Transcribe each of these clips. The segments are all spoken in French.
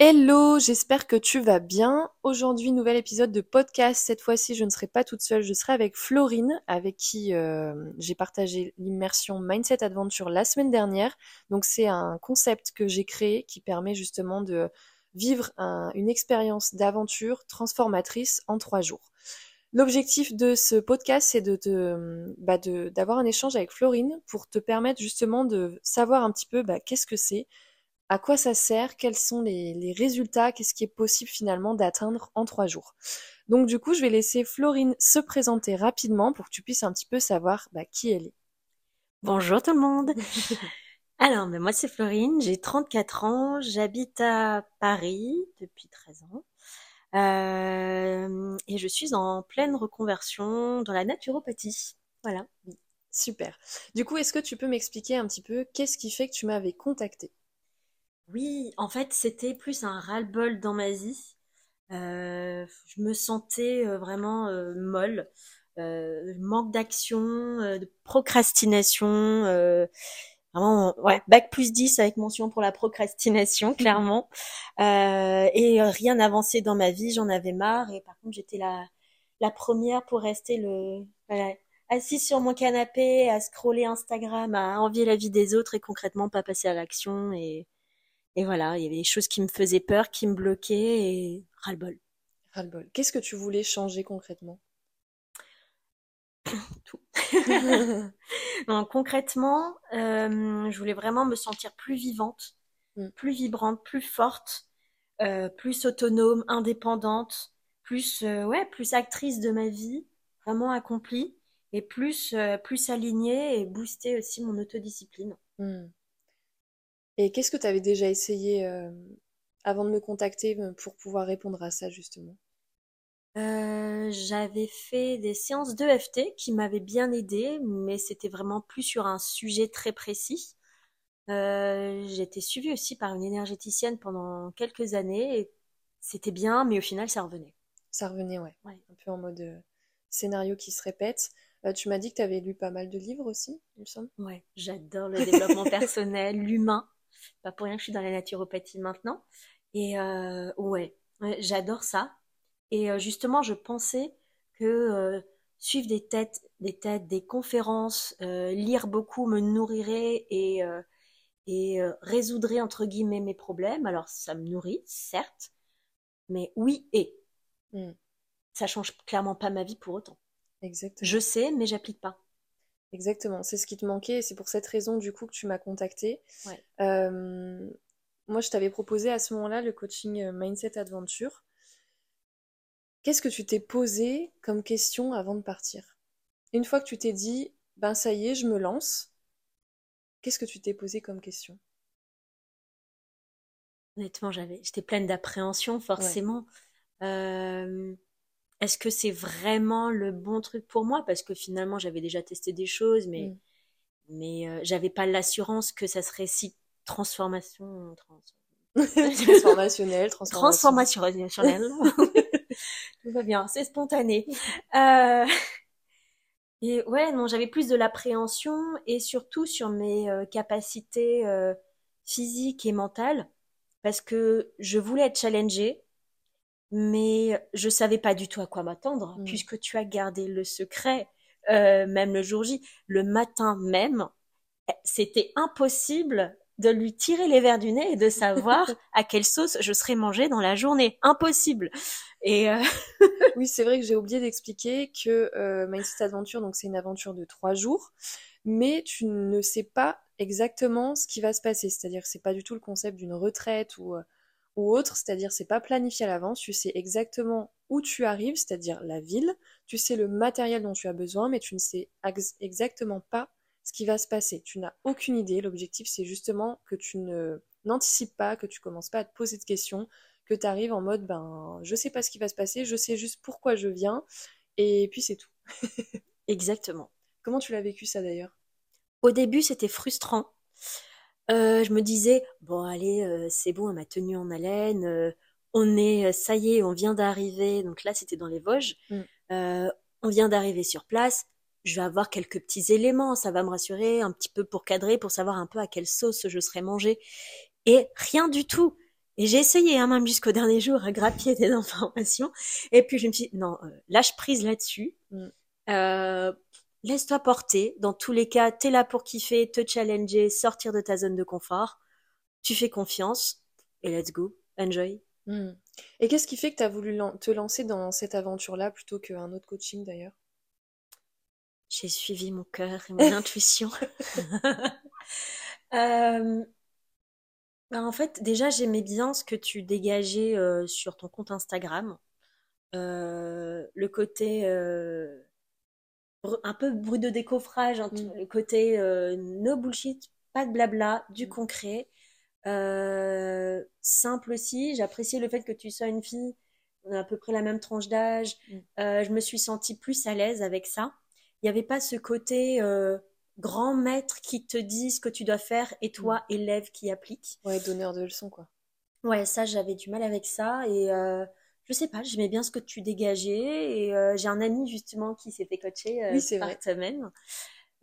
Hello, j'espère que tu vas bien. Aujourd'hui, nouvel épisode de podcast. Cette fois-ci, je ne serai pas toute seule, je serai avec Florine, avec qui euh, j'ai partagé l'immersion Mindset Adventure la semaine dernière. Donc, c'est un concept que j'ai créé qui permet justement de vivre une expérience d'aventure transformatrice en trois jours. L'objectif de ce podcast, c'est de, bah d'avoir un échange avec Florine pour te permettre justement de savoir un petit peu bah, qu'est-ce que c'est, à quoi ça sert, quels sont les, résultats, qu'est-ce qui est possible finalement d'atteindre en trois jours. Donc du coup, je vais laisser Florine se présenter rapidement pour que tu puisses un petit peu savoir bah, qui elle est. Bonjour tout le monde. Alors, moi c'est Florine, j'ai 34 ans, j'habite à Paris depuis 13 ans. Euh, et je suis en pleine reconversion dans la naturopathie. Voilà. Super. Du coup, est-ce que tu peux m'expliquer un petit peu qu'est-ce qui fait que tu m'avais contacté oui, en fait, c'était plus un ras-le-bol dans ma vie. Euh, je me sentais euh, vraiment euh, molle, manque d'action, de procrastination. vraiment, ouais, bac plus 10 avec mention pour la procrastination, clairement. et rien n'avançait dans ma vie, j'en avais marre. Et par contre, j'étais la, la première pour rester le, assise sur mon canapé, à scroller Instagram, à envier la vie des autres et concrètement pas passer à l'action. Et voilà, il y avait des choses qui me faisaient peur, qui me bloquaient et ras-le-bol. Ras-le-bol. Qu'est-ce que tu voulais changer concrètement? Tout. concrètement, euh, je voulais vraiment me sentir plus vivante, mm. plus vibrante, plus forte, euh, plus autonome, indépendante, plus euh, ouais, plus actrice de ma vie, vraiment accomplie et plus plus alignée et booster aussi mon autodiscipline. Mm. Et qu'est-ce que tu avais déjà essayé euh, avant de me contacter euh, pour pouvoir répondre à ça justement? Euh, J'avais fait des séances d'EFT qui m'avaient bien aidé, mais c'était vraiment plus sur un sujet très précis. Euh, été suivie aussi par une énergéticienne pendant quelques années et c'était bien, mais au final ça revenait. Ça revenait, ouais. ouais. Un peu en mode scénario qui se répète. tu m'as dit que tu avais lu pas mal de livres aussi, il me semble. Ouais, j'adore le développement personnel, l'humain. Pas pour rien que je suis dans la naturopathie maintenant. Et euh, ouais, j'adore ça. Et euh, justement, je pensais que euh, suivre des têtes, des têtes, des conférences, lire beaucoup me nourrirait et et résoudrait entre guillemets mes problèmes. Alors ça me nourrit, certes, mais oui et mmh. ça change clairement pas ma vie pour autant. Exactement. Je sais, mais j'applique pas. Exactement, c'est ce qui te manquait et c'est pour cette raison du coup que tu m'as contacté. Euh, moi, je t'avais proposé à ce moment-là le coaching euh, Mindset Adventure. Qu'est-ce que tu t'es posé comme question avant de partir? Une fois que tu t'es dit, ben ça y est, je me lance, qu'est-ce que tu t'es posé comme question? Honnêtement, j'avais, j'étais pleine d'appréhension, forcément. Euh, est-ce que c'est vraiment le bon truc pour moi? Parce que finalement, j'avais déjà testé des choses, mais, mm. mais euh, j'avais pas l'assurance que ça serait si transformation. transformationnel, transformationnel. Tout va bien, c'est spontané. Euh... Et ouais, non, j'avais plus de l'appréhension et surtout sur mes euh, capacités physiques et mentales parce que je voulais être challengée mais je savais pas du tout à quoi m'attendre, mm. puisque tu as gardé le secret, euh, même le jour J, le matin même, c'était impossible de lui tirer les verres du nez et de savoir à quelle sauce je serais mangée dans la journée. Impossible. Et euh... oui, c'est vrai que j'ai oublié d'expliquer que euh, Mindset Adventure, donc c'est une aventure de trois jours, mais tu ne sais pas exactement ce qui va se passer. C'est-à-dire que c'est pas du tout le concept d'une retraite ou euh, ou autre, c'est-à-dire c'est pas planifié à l'avance, tu sais exactement où tu arrives, c'est-à-dire la ville, tu sais le matériel dont tu as besoin, mais tu ne sais exactement pas ce qui va se passer. Tu n'as aucune idée. L'objectif, c'est justement que tu ne n'anticipes pas, que tu commences pas à te poser de questions, que tu arrives en mode ben je sais pas ce qui va se passer, je sais juste pourquoi je viens, et puis c'est tout. exactement. Comment tu l'as vécu ça d'ailleurs? Au début, c'était frustrant euh, je me disais bon allez euh, c'est bon elle m'a tenu en haleine euh, on est ça y est on vient d'arriver donc là c'était dans les Vosges mm. on vient d'arriver sur place je vais avoir quelques petits éléments ça va me rassurer un petit peu pour cadrer pour savoir un peu à quelle sauce je serai mangée et rien du tout Et j'ai essayé, hein, même jusqu'au dernier jour, à grappiller des informations. Et puis je me suis dit, non, euh, lâche prise là-dessus. Mm. Laisse-toi porter. Dans tous les cas, t'es là pour kiffer, te challenger, sortir de ta zone de confort. Tu fais confiance et let's go, enjoy. Mm. Et qu'est-ce qui fait que tu as voulu te lancer dans cette aventure-là plutôt qu'un autre coaching d'ailleurs? J'ai suivi mon cœur et mon intuition. euh, bah, en fait, déjà, j'aimais bien ce que tu dégageais euh, sur ton compte Instagram. Euh, le côté un peu bruit de décoffrage, hein, mm. le côté no bullshit, pas de blabla, du mm. concret. simple aussi, j'appréciais le fait que tu sois une fille, on a à peu près la même tranche d'âge. Mm. je me suis sentie plus à l'aise avec ça. Il n'y avait pas ce côté grand maître qui te dit ce que tu dois faire et toi, élève qui applique. Ouais, donneur de leçons, quoi. Ouais, ça, j'avais du mal avec ça et euh, je sais pas, j'aimais bien ce que tu dégageais et euh, j'ai un ami justement qui s'est fait coacher euh, oui, par semaine.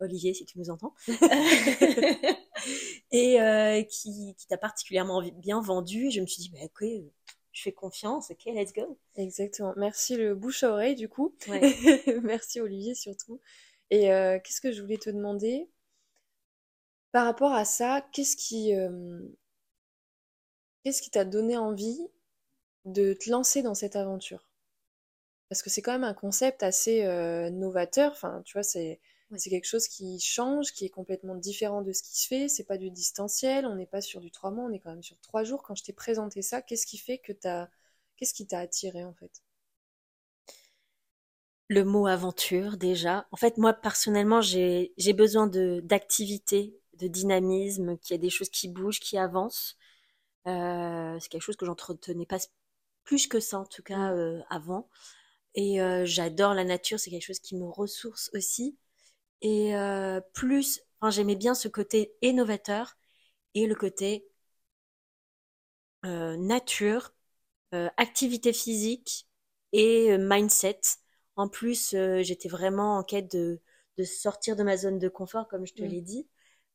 Olivier, si tu nous entends, et euh, qui, qui t'a particulièrement bien vendu. Et je me suis dit, bah, ok, je fais confiance, ok, let's go. Exactement. Merci le bouche à oreille, du coup. Ouais. Merci Olivier, surtout. Et euh, qu'est-ce que je voulais te demander? Par rapport à ça Qu'est-ce qui qu'est-ce qui t'a donné envie de te lancer dans cette aventure Parce que c'est quand même un concept assez euh, novateur. Enfin, tu vois, c'est quelque chose qui change, qui est complètement différent de ce qui se fait. C'est pas du distanciel, on n'est pas sur du trois mois, on est quand même sur trois jours. Quand je t'ai présenté ça, qu'est-ce qui fait que t'as, qu'est-ce qui t'a attiré en fait? Le mot aventure déjà. En fait, moi personnellement, j'ai besoin de d'activité, de dynamisme, qu'il y ait des choses qui bougent, qui avancent. Euh, c'est quelque chose que j'entretenais pas plus que ça en tout cas mmh. euh, avant. Et euh, j'adore la nature, c'est quelque chose qui me ressource aussi. Et plus, enfin, j'aimais bien ce côté innovateur et le côté nature, activité physique et mindset en plus, euh, j'étais vraiment en quête de, sortir de ma zone de confort, comme je te mm. l'ai dit.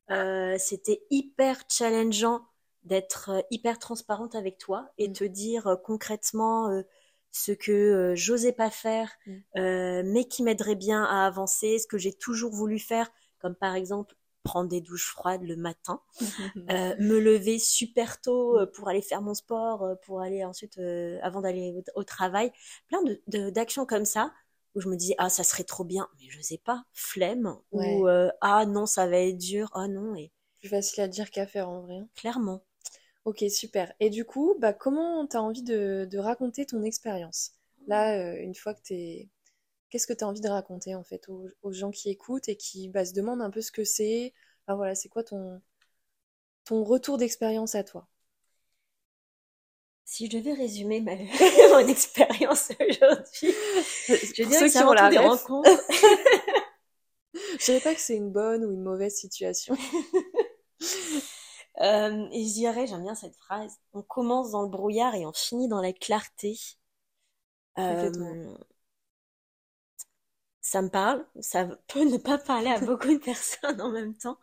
Euh, c'était hyper challengeant d'être euh, hyper transparente avec toi et mm. te dire concrètement ce que j'osais pas faire, mm. mais qui m'aiderait bien à avancer, ce que j'ai toujours voulu faire, comme par exemple prendre des douches froides le matin, me lever super tôt pour aller faire mon sport, pour aller ensuite, avant d'aller au, travail, plein de d'actions comme ça où je me disais ah ça serait trop bien mais je sais pas flemme ou euh, ah non ça va être dur ah non et plus facile à dire qu'à faire en vrai hein. clairement ok super et du coup bah comment t'as envie de, raconter ton expérience? Là euh, une fois que t'es qu'est-ce que tu as envie de raconter en fait aux, gens qui écoutent et qui bah, se demandent un peu ce que c'est? Voilà c'est quoi ton ton retour d'expérience à toi? Si je devais résumer ma mon expérience aujourd'hui, je dirais que c'est avant tout des rencontres. je dirais pas que c'est une bonne ou une mauvaise situation. Euh, et je dirais, j'aime bien cette phrase, on commence dans le brouillard et on finit dans la clarté. Euh, ça me parle, ça peut ne pas parler à beaucoup de personnes en même temps.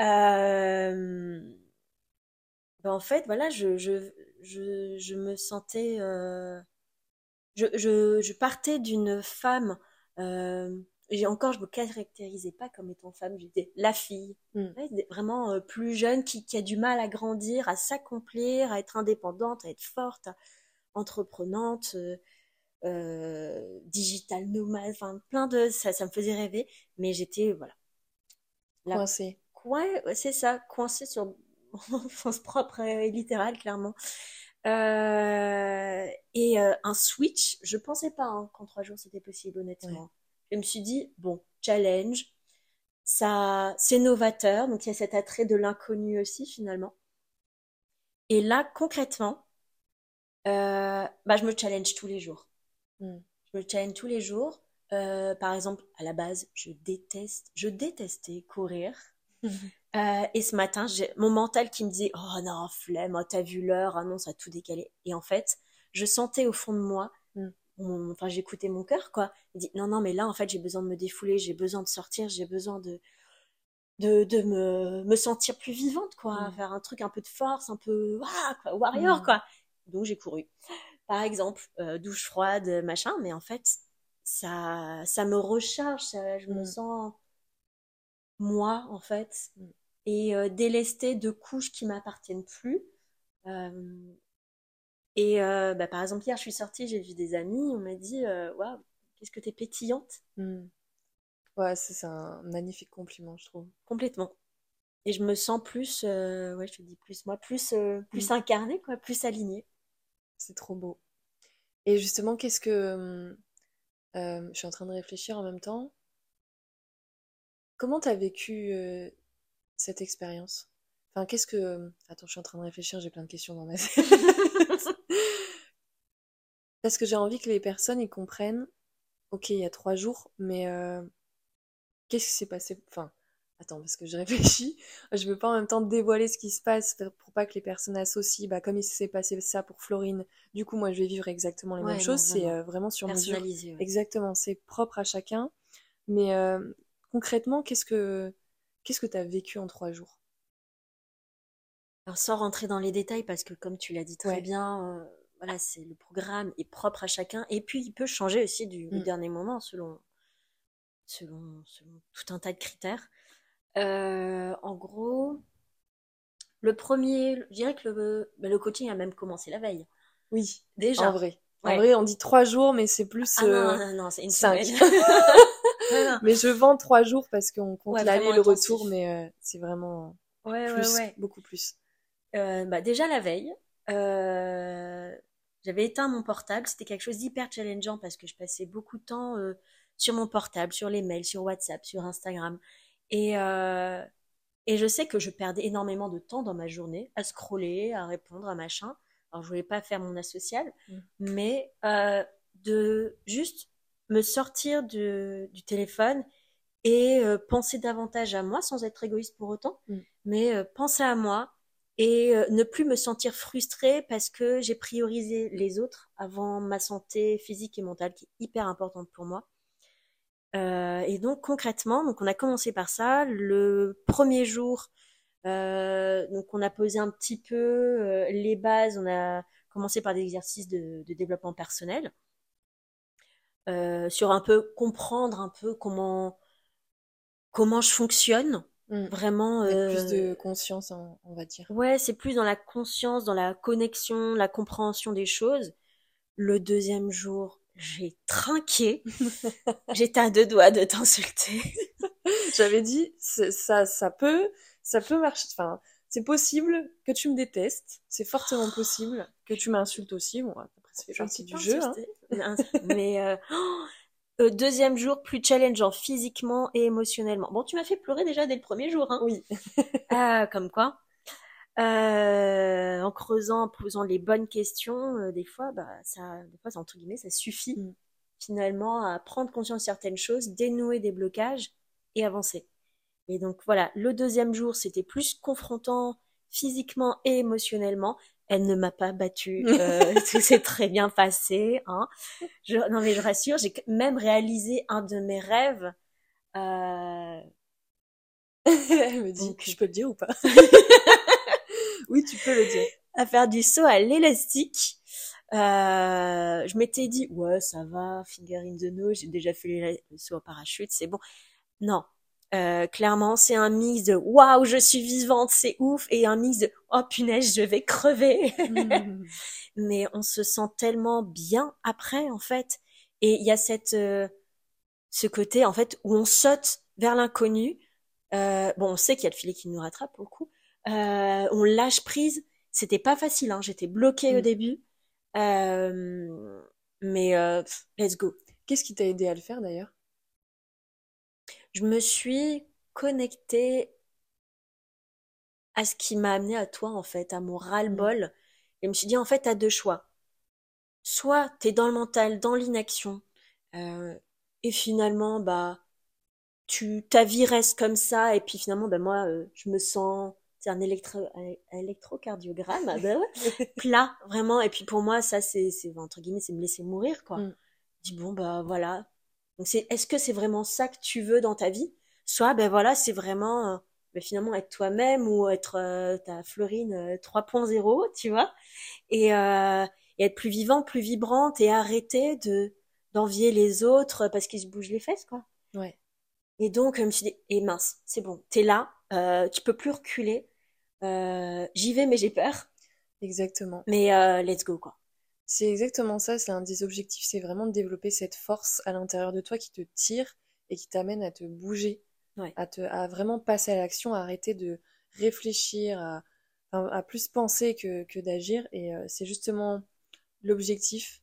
Euh, ben en fait, voilà, je, je, je, je me sentais. Je, je, je, partais d'une femme. Euh, et encore, je me caractérisais pas comme étant femme, j'étais la fille. Hmm. vraiment euh, plus jeune, qui, qui, a du mal à grandir, à s'accomplir, à être indépendante, à être forte, entreprenante, euh, digital nomade, enfin plein de. Ça, ça me faisait rêver, mais j'étais. Voilà. Coincée. Ouais, c'est ça, coincée sur sens propre et littéral, clairement. Euh, et euh, un switch, je pensais pas hein, qu'en trois jours c'était possible, honnêtement. Je me suis dit, bon, challenge, ça, c'est novateur, donc il y a cet attrait de l'inconnu aussi, finalement. Et là, concrètement, euh, bah, je me challenge tous les jours. Hmm. Je me challenge tous les jours. par exemple, à la base, je déteste, je détestais courir. Euh, et ce matin, j'ai mon mental qui me disait Oh non, flemme, oh, t'as vu l'heure, ah non, ça a tout décalé. Et en fait, je sentais au fond de moi, enfin, j'écoutais mon cœur, quoi. Il dit Non, non, mais là, en fait, j'ai besoin de me défouler, j'ai besoin de sortir, j'ai besoin de. de, de me, me sentir plus vivante, quoi. Faire un truc un peu de force, un peu, ah, quoi, warrior, quoi. Donc j'ai couru. Par exemple, euh, douche froide, machin, mais en fait, ça, ça me recharge, ça- je me Mm. sens moi, en fait, Mm. et euh, délestée de couches qui m'appartiennent plus. Euh, et euh, bah, par exemple, hier, je suis sortie, j'ai vu des amis, on m'a dit, euh, waouh, qu'est-ce que t'es pétillante, Mm. Ouais, c'est un magnifique compliment, je trouve. complètement. Et je me sens plus, euh, ouais, je te dis plus moi, plus, euh, plus Mm. incarnée, quoi, plus alignée. C'est trop beau. Et justement, qu'est-ce que... euh, je suis en train de réfléchir en même temps. Comment t'as vécu cette expérience? Enfin, qu'est-ce que... Attends, je suis en train de réfléchir, j'ai plein de questions dans ma tête. Parce que j'ai envie que les personnes y comprennent, ok, il y a trois jours, mais euh, qu'est-ce qui s'est passé? Enfin, attends, parce que je réfléchis, je veux pas en même temps dévoiler ce qui se passe pour pas que les personnes associent, bah, comme il s'est passé ça pour Florine, du coup, moi, je vais vivre exactement les Ouais, mêmes non, choses, c'est vraiment. euh, vraiment sur mesure. Ouais. Exactement, c'est propre à chacun. Mais euh, concrètement, qu'est-ce que qu'est-ce que t'as vécu en trois jours? Alors, sans rentrer dans les détails, parce que comme tu l'as dit très Ouais. bien, euh, voilà, c'est le programme est propre à chacun, et puis il peut changer aussi du, du Mm. dernier moment selon, selon, selon tout un tas de critères. Euh, en gros, le premier, je dirais que le, bah, le coaching a même commencé la veille. Oui, en Déjà. vrai. En vrai, on dit trois jours, mais c'est plus Ah non, euh, non, non, c'est une cinq. semaine. Mais je vends trois jours parce qu'on compte Ouais, l'aller et le retour, mais euh, c'est vraiment Ouais, plus, beaucoup plus. Euh, bah, déjà la veille, euh, j'avais éteint mon portable. C'était quelque chose d'hyper challengeant parce que je passais beaucoup de temps euh, sur mon portable, sur les mails, sur WhatsApp, sur Instagram. Et, et je sais que je perdais énormément de temps dans ma journée à scroller, à répondre à machin. Alors je voulais pas faire mon asocial, Mm. mais de juste me sortir du, du téléphone et euh, penser davantage à moi sans être égoïste pour autant, Mm. mais euh, penser à moi et euh, ne plus me sentir frustrée parce que j'ai priorisé les autres avant ma santé physique et mentale qui est hyper importante pour moi. Euh, et donc concrètement, donc on a commencé par ça. Le premier jour, euh, donc on a posé un petit peu les bases. On a commencé par des exercices de, de développement personnel sur un peu comprendre un peu comment comment je fonctionne Mm. vraiment. Plus euh, de conscience, on, on va dire. Ouais, c'est plus dans la conscience, dans la connexion, la compréhension des choses. Le deuxième jour, j'ai trinqué. J'étais à deux doigts de t'insulter. J'avais dit, c'est- ça, ça peut, ça peut marcher. Enfin, c'est possible que tu me détestes. C'est fortement possible que tu m'insultes aussi. Bon, après, ne partie du jeu. hein. Mais euh, oh, euh, deuxième jour, plus challengeant physiquement et émotionnellement. Bon, tu m'as fait pleurer déjà dès le premier jour. Hein. Oui. Ah, comme quoi. Euh, en creusant, en posant les bonnes questions, euh, des fois, bah, ça, des fois, entre guillemets, ça suffit Mm. finalement à prendre conscience de certaines choses, dénouer des blocages et avancer. Et donc voilà, le deuxième jour, c'était plus confrontant physiquement et émotionnellement. Elle ne m'a pas battue, euh, tout s'est très bien passé. Hein. Je, non mais je rassure, j'ai même réalisé un de mes rêves. Euh, Elle me dit, Donc- je peux le dire ou pas? Oui, tu peux le dire. à faire du saut à l'élastique. Euh, je m'étais dit, ouais, ça va, finger in the nose, j'ai déjà fait le saut en parachute, c'est bon. Non, euh, clairement, c'est un mix de waouh, je suis vivante, c'est ouf, et un mix de oh punaise, je vais crever. Mm. Mais on se sent tellement bien après, en fait. Et il y a cette, euh, ce côté, en fait, où on saute vers l'inconnu. Euh, bon, on sait qu'il y a le filet qui nous rattrape pour le coup. Euh, on lâche prise. C'était pas facile, hein. J'étais bloquée au Mm. début. Euh, mais euh, let's go. Qu'est-ce qui t'a aidé à le faire d'ailleurs? Je me suis connectée à ce qui m'a amené à toi, en fait, à mon ras-le-bol. Et je me suis dit, en fait, t'as deux choix. Soit t'es dans le mental, dans l'inaction, euh, et finalement, bah, tu, ta vie reste comme ça, et puis finalement, bah, moi, euh, je me sens, c'est un électro, un électrocardiogramme, ah bah plat, vraiment. Et puis pour moi, ça, c'est, c'est, entre guillemets, c'est me laisser mourir, quoi. Mm. Je dis, bon, bah, voilà. Donc c'est, est-ce que c'est vraiment ça que tu veux dans ta vie? soit ben voilà, c'est vraiment ben, finalement être toi-même ou être ta Florine 3.0, tu vois, et, et être plus vivant, plus vibrante et arrêter de d'envier les autres parce qu'ils se bougent les fesses, quoi. Ouais. Et donc, je me suis dit, et eh mince, c'est bon, t'es là, euh, tu peux plus reculer. Euh, J'y vais, mais j'ai peur. Exactement. Mais euh, let's go, quoi. C'est exactement ça, c'est un des objectifs, c'est vraiment de développer cette force à l'intérieur de toi qui te tire et qui t'amène à te bouger, à, te, à vraiment passer à l'action, à arrêter de réfléchir, à, à, plus penser que, que d'agir. Et euh, c'est justement l'objectif.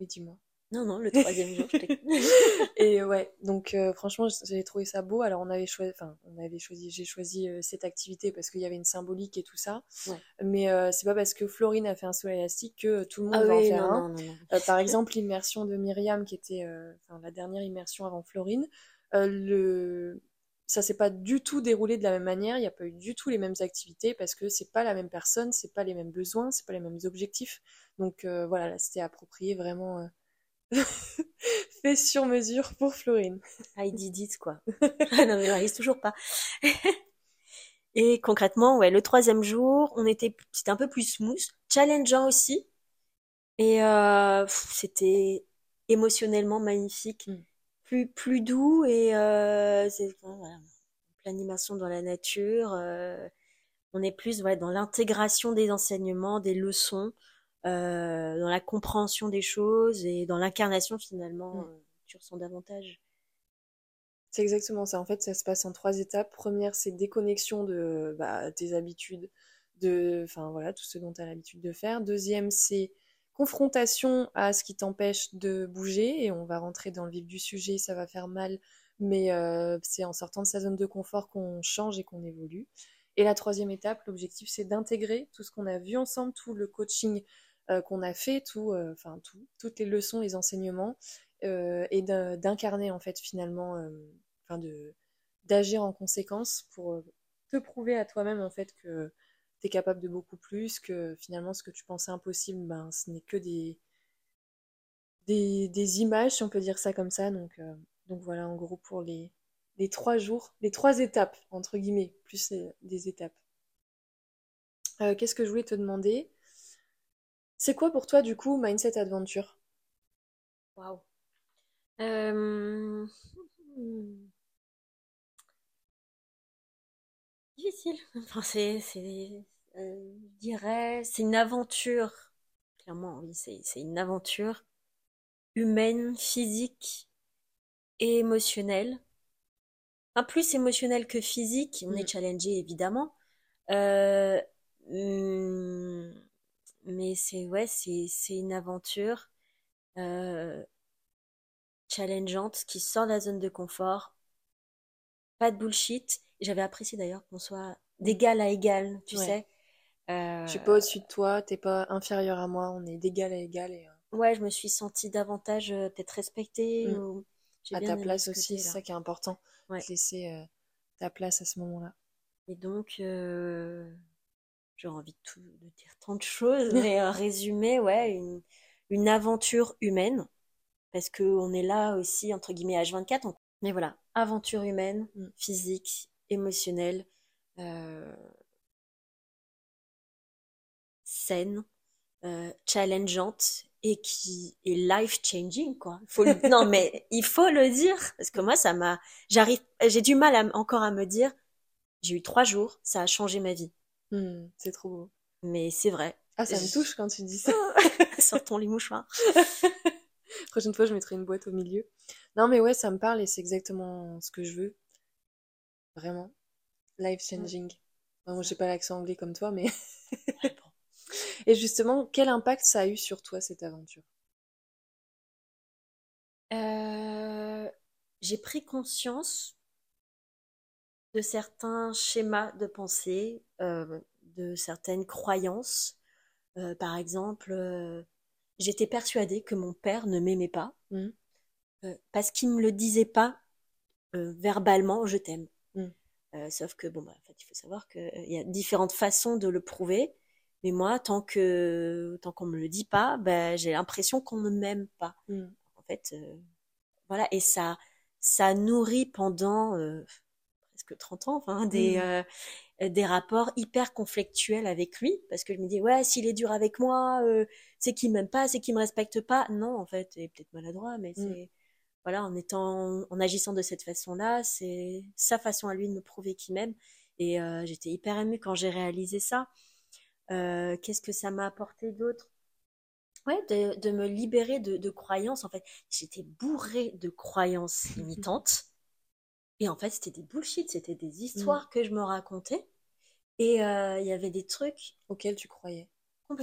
Mais dis-moi. Non, non, le troisième jour, je Et ouais, donc euh, franchement, j'ai trouvé ça beau. Alors on avait choisi, enfin, on avait choisi, j'ai choisi euh, cette activité parce qu'il y avait une symbolique et tout ça. Mais euh, c'est pas parce que Florine a fait un saut élastique que tout le monde ah va en faire un. par exemple, l'immersion de Myriam, qui était la dernière immersion avant Florine, le ça s'est pas du tout déroulé de la même manière, il n'y a pas eu du tout les mêmes activités parce que c'est pas la même personne, c'est pas les mêmes besoins, c'est pas les mêmes objectifs. Donc voilà, là c'était approprié vraiment fait sur mesure pour Florine. I did it, quoi. non, mais j'arrive toujours pas. Et concrètement, ouais, le troisième jour, on était, c'était un peu plus smooth, challengeant aussi. Et euh, c'était émotionnellement magnifique, mm. plus plus doux et euh, c'est voilà, l'animation dans la nature. Euh, on est plus ouais, dans l'intégration des enseignements, des leçons. Euh, dans la compréhension des choses et dans l'incarnation finalement, mm. euh, tu ressens davantage. C'est exactement ça. En fait, ça se passe en trois étapes. Première, c'est déconnexion de bah, tes habitudes, de, enfin voilà, tout ce dont tu as l'habitude de faire. Deuxième, c'est confrontation à ce qui t'empêche de bouger et on va rentrer dans le vif du sujet. Ça va faire mal, mais euh, c'est en sortant de sa zone de confort qu'on change et qu'on évolue. Et la troisième étape, l'objectif, c'est d'intégrer tout ce qu'on a vu ensemble, tout le coaching qu'on a fait, tout, euh, enfin tout, toutes les leçons, les enseignements, euh, et d'incarner en fait finalement, enfin de d'agir en conséquence pour te prouver à toi-même en fait que tu es capable de beaucoup plus, que finalement ce que tu pensais impossible, ben ce n'est que des, des, des, images, si on peut dire ça comme ça. Donc, donc voilà en gros pour les, les trois jours, les trois étapes, entre guillemets, plus des étapes. Qu'est-ce que je voulais te demander? C'est quoi pour toi, du coup, Mindset Adventure? Waouh. Euh, difficile. Enfin, c'est, euh, je dirais, c'est une aventure. Clairement, oui, c'est, une aventure humaine, physique et émotionnelle. Enfin, plus émotionnelle que physique. On est mm. challengé, évidemment. Euh, hmm, mais c'est ouais, c'est c'est une aventure euh, challengeante qui sort de la zone de confort. Pas de bullshit. J'avais apprécié d'ailleurs qu'on soit d'égal à égal, tu sais. Euh... Je suis pas au-dessus de toi, t'es pas inférieur à moi, on est d'égal à égal. Et, euh, Ouais, je me suis sentie davantage euh, peut-être respectée. Mm. Ou... À ta place aussi, c'est ça qui est important. Ouais. laisser euh, ta place à ce moment-là. Et donc, j'ai envie de, tout, de dire tant de choses, mais euh, résumé, ouais, une, une aventure humaine, parce qu'on est là aussi, entre guillemets, H24. Mais voilà, aventure humaine, mm. physique, émotionnelle, euh, saine, euh, challengeante et qui est life changing quoi. Faut non mais il faut le dire parce que moi ça m'a j'arrive j'ai du mal encore à me dire j'ai eu trois jours ça a changé ma vie. Hmm, c'est trop beau. Mais c'est vrai. Ah, ça me touche quand tu dis ça. Sur ton lit mouchoir. Prochaine fois, je mettrai une boîte au milieu. Non, mais ouais, ça me parle et c'est exactement ce que je veux. Vraiment. Life changing. moi, j'ai pas l'accent anglais comme toi, mais. Et justement, quel impact ça a eu sur toi, cette aventure? Euh, J'ai pris conscience de certains schémas de pensée, euh, de certaines croyances. Euh, par exemple, euh, j'étais persuadée que mon père ne m'aimait pas mmh. parce qu'il me le disait pas verbalement je t'aime. Mmh. sauf que bon bah, en fait, il faut savoir qu'il y a différentes façons de le prouver. Mais moi, tant que tant qu'on me le dit pas, bah, j'ai l'impression qu'on ne m'aime pas. Mmh. En fait, voilà, et ça ça nourrit pendant presque 30 ans, enfin, des, mmh. euh, des rapports hyper conflictuels avec lui, parce que je me dis, ouais, s'il est dur avec moi, euh, c'est qu'il m'aime pas, c'est qu'il me respecte pas. Non, en fait, il est peut-être maladroit, mais mmh. c'est, voilà, en étant, en agissant de cette façon-là, c'est sa façon à lui de me prouver qu'il m'aime. Et euh, j'étais hyper émue quand j'ai réalisé ça. Qu'est-ce que ça m'a apporté d'autre? Ouais, de, de, me libérer de, de croyances. En fait, j'étais bourrée de croyances limitantes. Et en fait, c'était des bullshit, c'était des histoires mm. que je me racontais. Et euh, il y avait des trucs auxquels tu croyais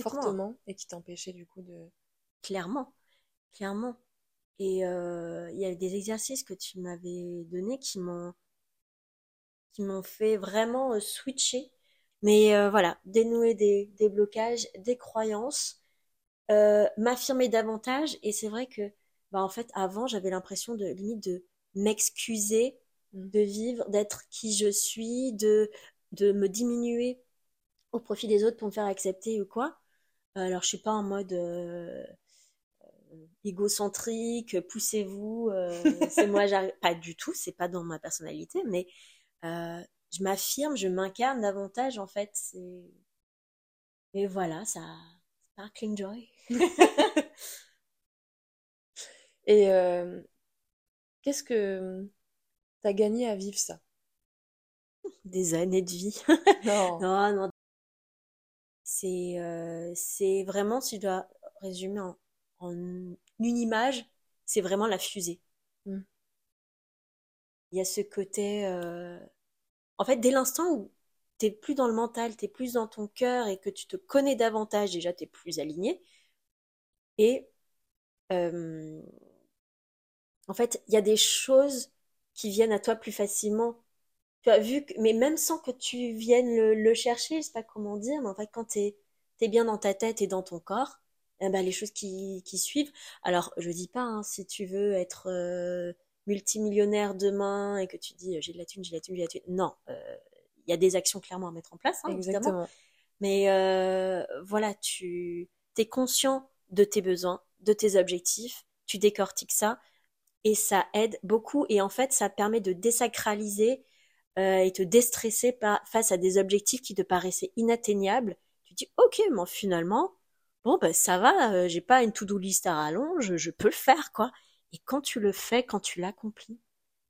fortement et qui t'empêchaient du coup de. Clairement, clairement. Et euh, il y a des exercices que tu m'avais donnés qui m'ont qui m'ont fait vraiment euh, switcher. Mais voilà, dénouer des, des blocages, des croyances euh, m'affirmer davantage. Et c'est vrai que, bah, en fait, avant, j'avais l'impression de limite de m'excuser. De vivre, d'être qui je suis, de, me diminuer au profit des autres pour me faire accepter ou quoi. Alors, je suis pas en mode euh, euh, égocentrique, poussez-vous, c'est moi, j'arrive. Pas du tout, c'est pas dans ma personnalité, mais je m'affirme, je m'incarne davantage, en fait. Et voilà, ça. Sparkling Joy. Et euh, qu'est-ce que tu as gagné à vivre ça Des années de vie. Non. non, non. C'est, euh, c'est vraiment, si je dois résumer en, une image, c'est vraiment la fusée. Hmm. Il y a ce côté. Euh, en fait, dès l'instant où t'es plus dans le mental, t'es plus dans ton cœur et que tu te connais davantage, déjà t'es plus aligné. Et euh, en fait, il y a des choses qui viennent à toi plus facilement. Tu as vu, que, mais même sans que tu viennes le, chercher, je sais pas comment dire, mais en fait, quand tu es, bien dans ta tête et dans ton corps, eh ben, les choses qui, qui suivent. Alors, je dis pas, hein, si tu veux être euh, multimillionnaire demain et que tu dis j'ai de la thune, j'ai de la thune, j'ai de la thune. Non, euh, il y a des actions clairement à mettre en place, hein, Exactement. Mais voilà, tu es conscient de tes besoins, de tes objectifs, tu décortiques ça et ça aide beaucoup et en fait ça permet de désacraliser euh, et te déstresser face à des objectifs qui te paraissaient inatteignables. Tu dis ok, mais finalement bon ben ça va, euh, j'ai pas une to-do list à rallonge, je peux le faire quoi. Et quand tu le fais, quand tu l'accomplis,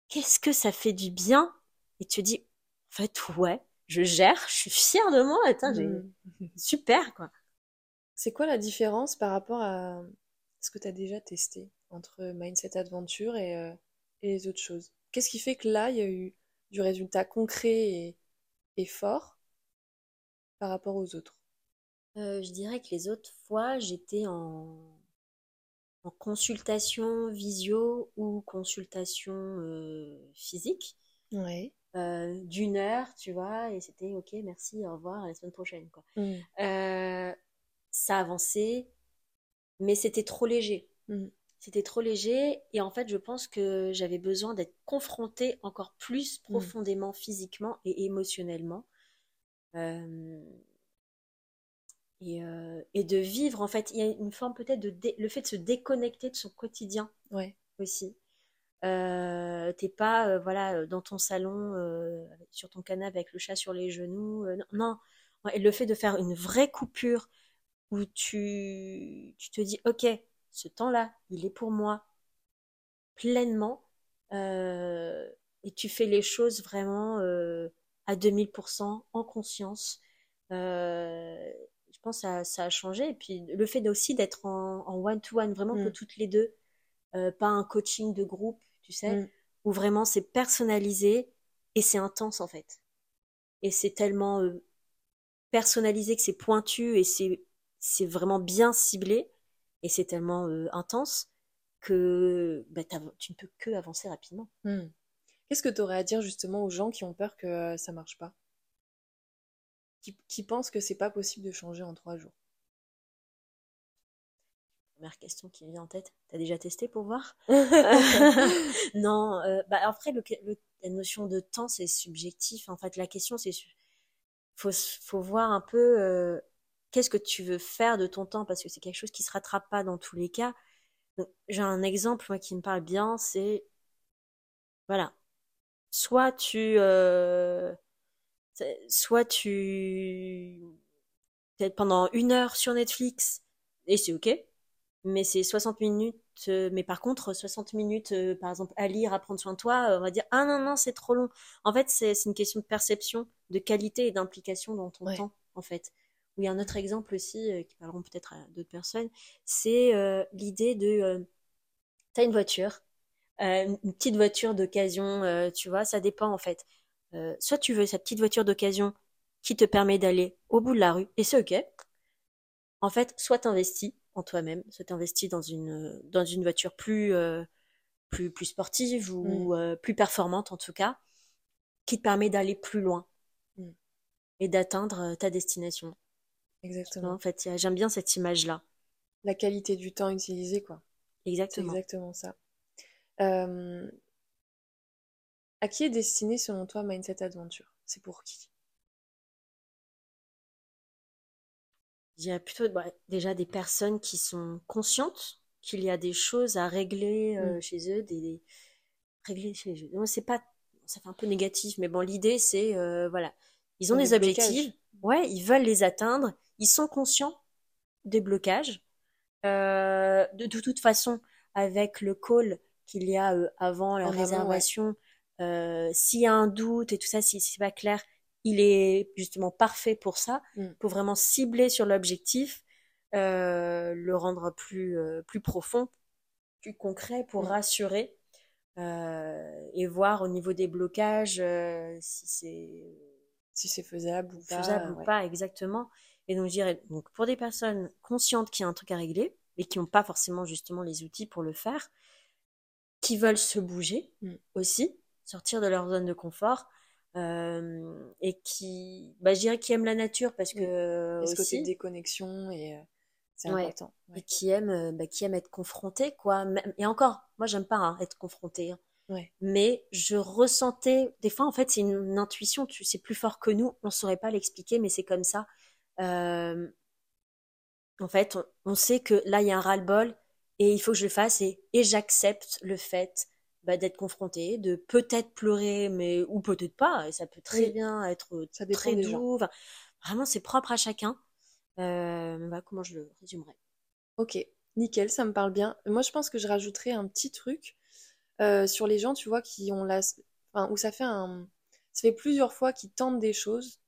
qu'est-ce que ça fait du bien? Et tu te dis en fait ouais, je gère, je suis fière de moi, attends, mmh. super quoi. C'est quoi la différence par rapport à ce que tu as déjà testé? Entre Mindset Adventure euh, et, les autres choses Qu'est-ce qui fait que là, il y a eu du résultat concret et, fort par rapport aux autres? Euh, Je dirais que les autres fois, j'étais en, en consultation visio ou consultation euh, physique. Ouais. d'une heure, tu vois, et c'était ok, merci, au revoir, à la semaine prochaine. Quoi. Mmh ça avançait, mais c'était trop léger. Mm. C'était trop léger et en fait, je pense que j'avais besoin d'être confrontée encore plus mm. profondément, physiquement et émotionnellement. Euh, et, euh, et, de vivre, en fait, il y a une forme peut-être de le fait de se déconnecter de son quotidien ouais. aussi. Euh, t'es pas voilà dans ton salon sur ton canapé avec le chat sur les genoux non, non. le fait de faire une vraie coupure où tu, tu te dis, ok, ce temps-là, il est pour moi pleinement, euh, et tu fais les choses vraiment euh, à 2000% en conscience. Euh, je pense que ça, ça, a changé. Et puis le fait aussi d'être en one-to-one, vraiment que mm. toutes les deux, pas un coaching de groupe, tu sais, mm. où vraiment c'est personnalisé et c'est intense en fait. Et c'est tellement personnalisé que c'est pointu et c'est c'est vraiment bien ciblé et c'est tellement euh, intense que bah, tu ne peux que avancer rapidement. Hmm. Qu'est-ce que tu aurais à dire justement aux gens qui ont peur que ça euh, ça marche pas? Qui, pensent que c'est pas possible de changer en trois jours? Première question qui me vient en tête, t'as déjà testé pour voir? Non, euh, bah après le, la notion de temps c'est subjectif. En fait, la question c'est faut faut voir un peu qu'est-ce que tu veux faire de ton temps? Parce que c'est quelque chose qui se rattrape pas dans tous les cas. J'ai un exemple moi qui me parle bien, c'est voilà, soit tu, euh, soit tu, peut-être pendant une heure sur Netflix et c'est ok, mais c'est 60 minutes. euh, mais par contre, 60 minutes, euh, par exemple, à lire, à prendre soin de toi, euh, on va dire ah non non c'est trop long. En fait, c'est une question de perception, de qualité et d'implication dans ton Ouais. temps, en fait. Oui, un autre exemple aussi, euh, qui parleront peut-être à d'autres personnes, c'est euh, l'idée de, euh, t'as une voiture, une petite voiture d'occasion, tu vois, ça dépend en fait. Soit tu veux cette petite voiture d'occasion qui te permet d'aller au bout de la rue, et c'est ok. En fait, soit t'investis en toi-même, soit t'investis dans une dans une voiture plus plus plus sportive ou euh, plus performante en tout cas, qui te permet d'aller plus loin Mm. et d'atteindre ta destination. Exactement. En fait, j'aime bien cette image-là. La qualité du temps utilisé, quoi. Exactement. exactement ça. Euh, à qui est destiné, selon toi, Mindset Adventure? C'est pour qui? Il y a plutôt bah, déjà des personnes qui sont conscientes qu'il y a des choses à régler euh, Mm. chez eux, des, des- régler chez eux. Non, c'est pas, ça fait un peu négatif, mais bon, l'idée c'est euh, voilà, ils ont Des des objectifs, blocages. Ouais, ils veulent les atteindre, ils sont conscients des blocages. Euh, de, de toute façon, avec le call qu'il y a euh, avant la ouais. réservation, euh, s'il y a un doute et tout ça, si c'est pas clair, il est justement parfait pour ça, Mm. pour vraiment cibler sur l'objectif, euh, le rendre plus, euh, plus profond, plus concret pour Mm. rassurer euh, et voir au niveau des blocages euh, si c'est Si c'est faisable ou pas. faisable ou pas exactement. Et donc je dirais, donc pour des personnes conscientes qu'il y a un truc à régler et qui n'ont pas forcément justement les outils pour le faire, qui veulent se bouger Mm. aussi, sortir de leur zone de confort, euh, et qui, bah, je dirais qui aiment la nature parce que euh, Et ce côté aussi, déconnexion, et euh, c'est Ouais. important. et qui aiment, euh, bah, qui aiment être confrontés, quoi. Même- Et encore, moi j'aime pas hein, être confronté, hein. Ouais. mais je ressentais, des fois en fait c'est une, intuition, tu c'est plus fort que nous, on saurait pas l'expliquer, mais c'est comme ça. Euh, en fait, on, on sait que là il y a un ras-le-bol et il faut que je le fasse et, et j'accepte le fait bah, d'être confronté, de peut-être pleurer, mais ou peut-être pas, et ça peut très Oui. bien être Ça très doux. Enfin, vraiment, c'est propre à chacun. Euh, voilà comment je le résumerais? Ok, nickel, ça me parle bien. Moi, je pense que je rajouterais un petit truc euh, sur les gens, tu vois, qui ont la... Enfin, où ça fait un... Ça fait plusieurs fois qu'ils tentent des choses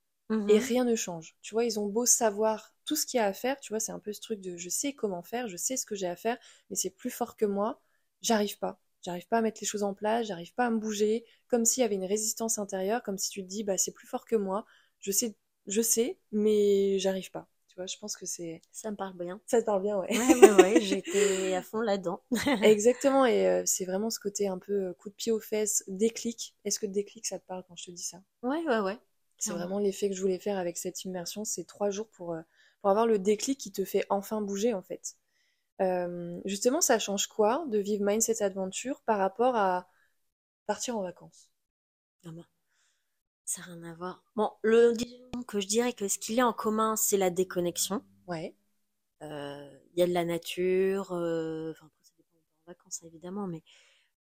et Mhm. rien ne change. Tu vois, ils ont beau savoir tout ce qu'il y a à faire, tu vois, c'est un peu ce truc de je sais comment faire, je sais ce que j'ai à faire, mais c'est plus fort que moi, j'arrive pas. J'arrive pas à mettre les choses en place, j'arrive pas à me bouger, comme s'il y avait une résistance intérieure, comme si tu te dis, bah c'est plus fort que moi, je sais, je sais, mais j'arrive pas. Tu vois, je pense que c'est... Ça me parle bien. Ça te parle bien, ouais. Ouais, ouais, ouais, j'étais à fond là-dedans. Exactement, et euh, c'est vraiment ce côté un peu euh, coup de pied aux fesses, déclic. Est-ce que déclic, ça te parle quand je te dis ça? Ouais, ouais, ouais. C'est vraiment l'effet que je voulais faire avec cette immersion, c'est trois jours pour, euh, pour avoir le déclic qui te fait enfin bouger en fait. Euh, justement, ça change quoi de vivre Mindset Adventure par rapport à partir en vacances? Ah bah, ça n'a rien à voir. Bon, le que je dirais que ce qu'il y a en commun, c'est la déconnexion. Ouais, Euh, Il y a de la nature, euh, enfin ça dépend des vacances évidemment, mais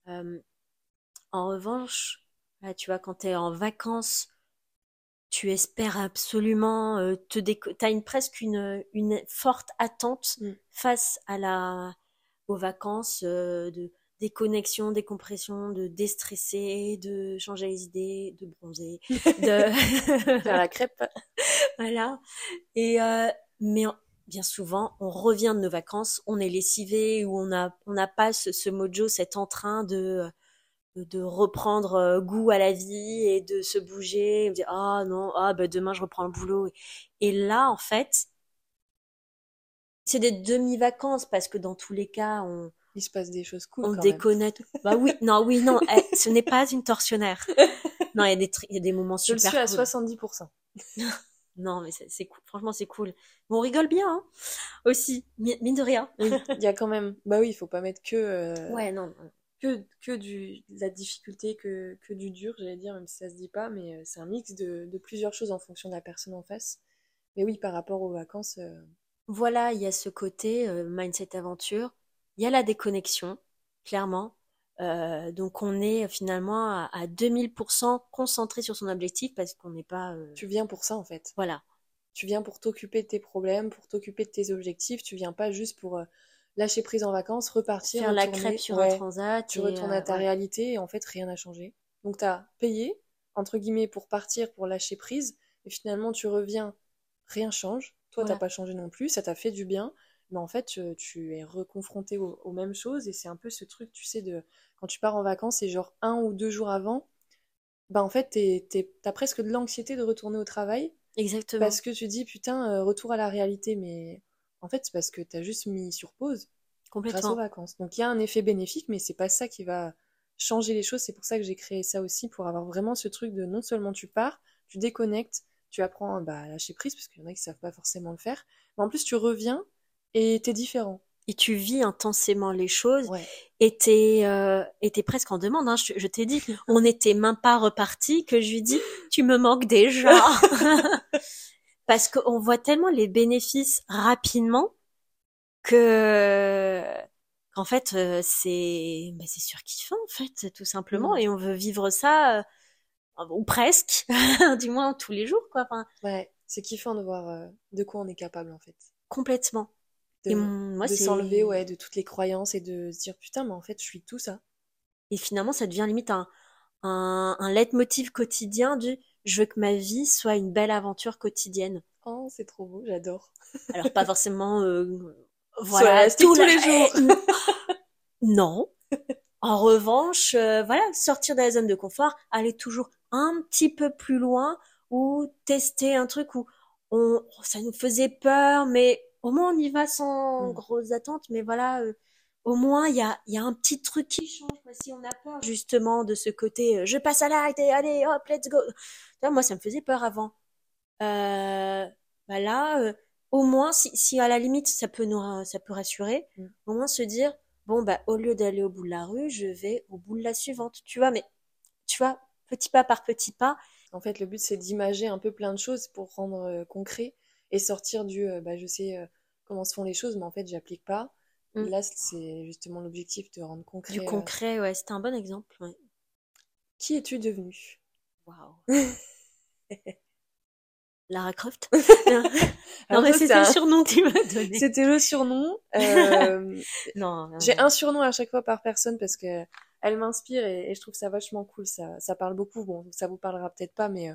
euh, en revanche, là, tu vois, quand tu es en vacances, tu espères absolument te déco t'as une presque une, une forte attente Mm. face à la aux vacances euh, de déconnexion, décompression, de déstresser, de changer les idées, de bronzer, de faire la crêpe. voilà. Et euh, mais en- bien souvent, on revient de nos vacances, on est lessivé ou on a on n'a pas ce, ce mojo, cet entrain de de, de reprendre euh, goût à la vie et de se bouger, et de dire ah non, ah bah demain je reprends le boulot. Et là en fait, c'est des demi-vacances parce que dans tous les cas, on Il se passe des choses cool on quand même. déconnecte. Bah oui, non, oui, non, eh, ce n'est pas une tortionnaire. Non, il y a des tr- il y a des moments Je le super suis à cool. 70%. Non, mais c'est cool. Franchement, c'est cool. Mais on rigole bien, hein, aussi, mi- mine de rien. Il y a quand même. Bah oui, il faut pas mettre que, euh, Ouais, non, que, que du, de la difficulté, que, que du dur, j'allais dire, même si ça se dit pas, mais euh, c'est un mix de, de plusieurs choses en fonction de la personne en face. Mais oui, par rapport aux vacances, euh, Voilà, il y a ce côté euh, mindset aventure. Il y a la déconnexion, clairement. Euh, donc on est finalement à, à 2000% concentré sur son objectif parce qu'on n'est pas. euh, Tu viens pour ça en fait. Voilà, Tu viens pour t'occuper de tes problèmes, pour t'occuper de tes objectifs. Tu viens pas juste pour euh, lâcher prise en vacances, repartir, faire la crêpe sur ouais, un transat. Tu et, retournes à ta ouais. réalité et en fait rien n'a changé. Donc tu as payé, entre guillemets, pour partir, pour lâcher prise, et finalement tu reviens, rien change. Toi, Voilà. t'as pas changé non plus, ça t'a fait du bien, mais en fait tu, tu es reconfronté aux, aux mêmes choses et c'est un peu ce truc, tu sais, de quand tu pars en vacances et genre un ou deux jours avant, bah en fait t'es- t'es- t'as presque de l'anxiété de retourner au travail Exactement. parce que tu dis putain, euh, retour à la réalité, mais en fait c'est parce que t'as juste mis sur pause grâce aux Complètement. vacances. Donc il y a un effet bénéfique, mais c'est pas ça qui va changer les choses. C'est pour ça que j'ai créé ça aussi, pour avoir vraiment ce truc de non seulement tu pars, tu déconnectes, tu apprends bah, à lâcher prise, parce qu'il y en a qui savent pas forcément le faire, mais en plus tu reviens et t'es différent. Et tu vis intensément les choses Ouais. et t'es euh, presque en demande. Hein. Je, je t'ai dit, on n'était même pas reparti que je lui dis, tu me manques déjà. Parce qu'on voit tellement les bénéfices rapidement que qu'en fait euh, c'est bah, c'est surkiffant en fait tout simplement et on veut vivre ça euh, ou presque du moins tous les jours quoi enfin Ouais, c'est kiffant de voir euh, de quoi on est capable en fait. complètement De, moi de s'enlever ouais, de toutes les croyances et de se dire putain, mais en fait je suis tout ça. et finalement ça devient limite un un, un leitmotiv quotidien du je veux que ma vie soit une belle aventure quotidienne Oh, c'est trop beau, j'adore. alors pas forcément euh, voilà tout tous le- les jours. non en revanche euh, voilà sortir de la zone de confort aller toujours un petit peu plus loin ou tester un truc où on ça nous faisait peur mais au moins on y va sans Mm. grosses attentes mais voilà euh, au moins il y a y a un petit truc qui change quoi. si on a peur justement de ce côté euh, je passe à l'acte et allez hop let's go moi ça me faisait peur avant euh, bah là euh, au moins si, si à la limite ça peut nous ça peut rassurer Mm. au moins se dire bon bah au lieu d'aller au bout de la rue je vais au bout de la suivante tu vois mais tu vois petit pas par petit pas En fait, le but, c'est d'imager un peu plein de choses pour rendre euh, concret et sortir du euh, bah, je sais euh, comment se font les choses, mais en fait, j'applique pas. Mm. Là, c'est justement l'objectif de rendre concret. du euh, concret ouais c'était un bon exemple ouais. Qui es-tu devenu waouh Lara Croft? Non, Alors mais c'était le surnom que tu m'as donné C'était le surnom. Euh, non non, J'ai un surnom à chaque fois par personne parce que elle m'inspire et, et je trouve ça vachement cool. Ça, ça parle beaucoup. Bon, ça vous parlera peut-être pas, mais euh,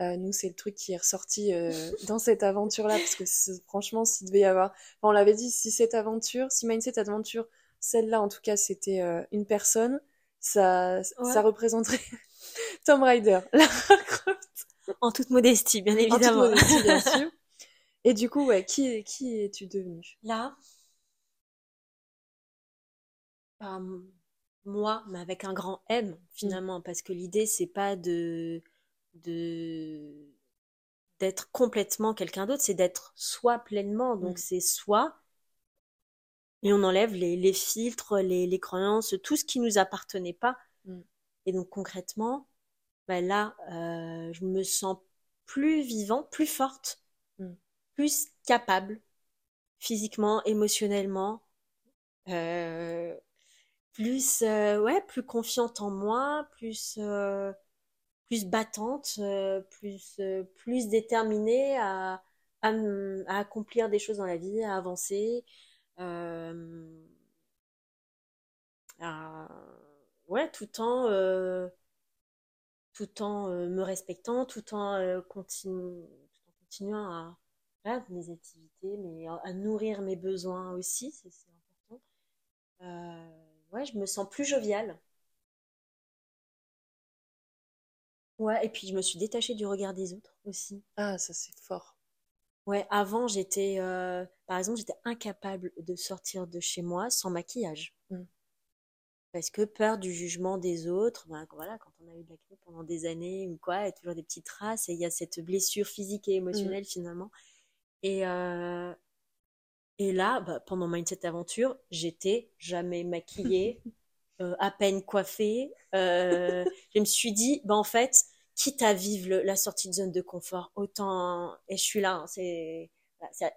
euh, nous, c'est le truc qui est ressorti euh, dans cette aventure-là parce que franchement, s'il devait y avoir, enfin, on l'avait dit, si cette aventure, si Mindset Adventure, celle-là en tout cas, c'était euh, une personne, ça, Ouais. ça représenterait Tom Rider, Lara Croft, en toute modestie bien en toute évidemment modestie, bien sûr. Et du coup, ouais, qui, qui es-tu devenu? là moi mais avec un grand M finalement parce que l'idée c'est pas de de d'être complètement quelqu'un d'autre c'est d'être soi pleinement donc Mm. c'est soi et on enlève les, les filtres les, les croyances tout ce qui nous appartenait pas Mm. et donc concrètement bah là euh, je me sens plus vivant plus forte Mm. plus capable physiquement émotionnellement euh, plus euh, ouais plus confiante en moi plus euh, plus battante euh, plus euh, plus déterminée à, accomplir des choses dans la vie à avancer euh, ouais tout en me respectant tout en continuant à voilà, mes activités mais à, nourrir mes besoins aussi c'est important ouais, je me sens plus joviale. Ouais, et puis je me suis détachée du regard des autres aussi. Ah, ça c'est fort. Ouais, avant j'étais, euh, par exemple, j'étais incapable de sortir de chez moi sans maquillage. Mm. Parce que peur du jugement des autres, ben, voilà, quand on a eu de l'acné pendant des années ou quoi, il y a toujours des petites traces et il y a cette blessure physique et émotionnelle finalement. Et, euh, et là, bah, pendant Mindset Aventure, j'étais jamais maquillée, euh, à peine coiffée. Euh, je me suis dit, bah, en fait, quitte à vivre le- la sortie de zone de confort, autant, et je suis là, hein, c'est,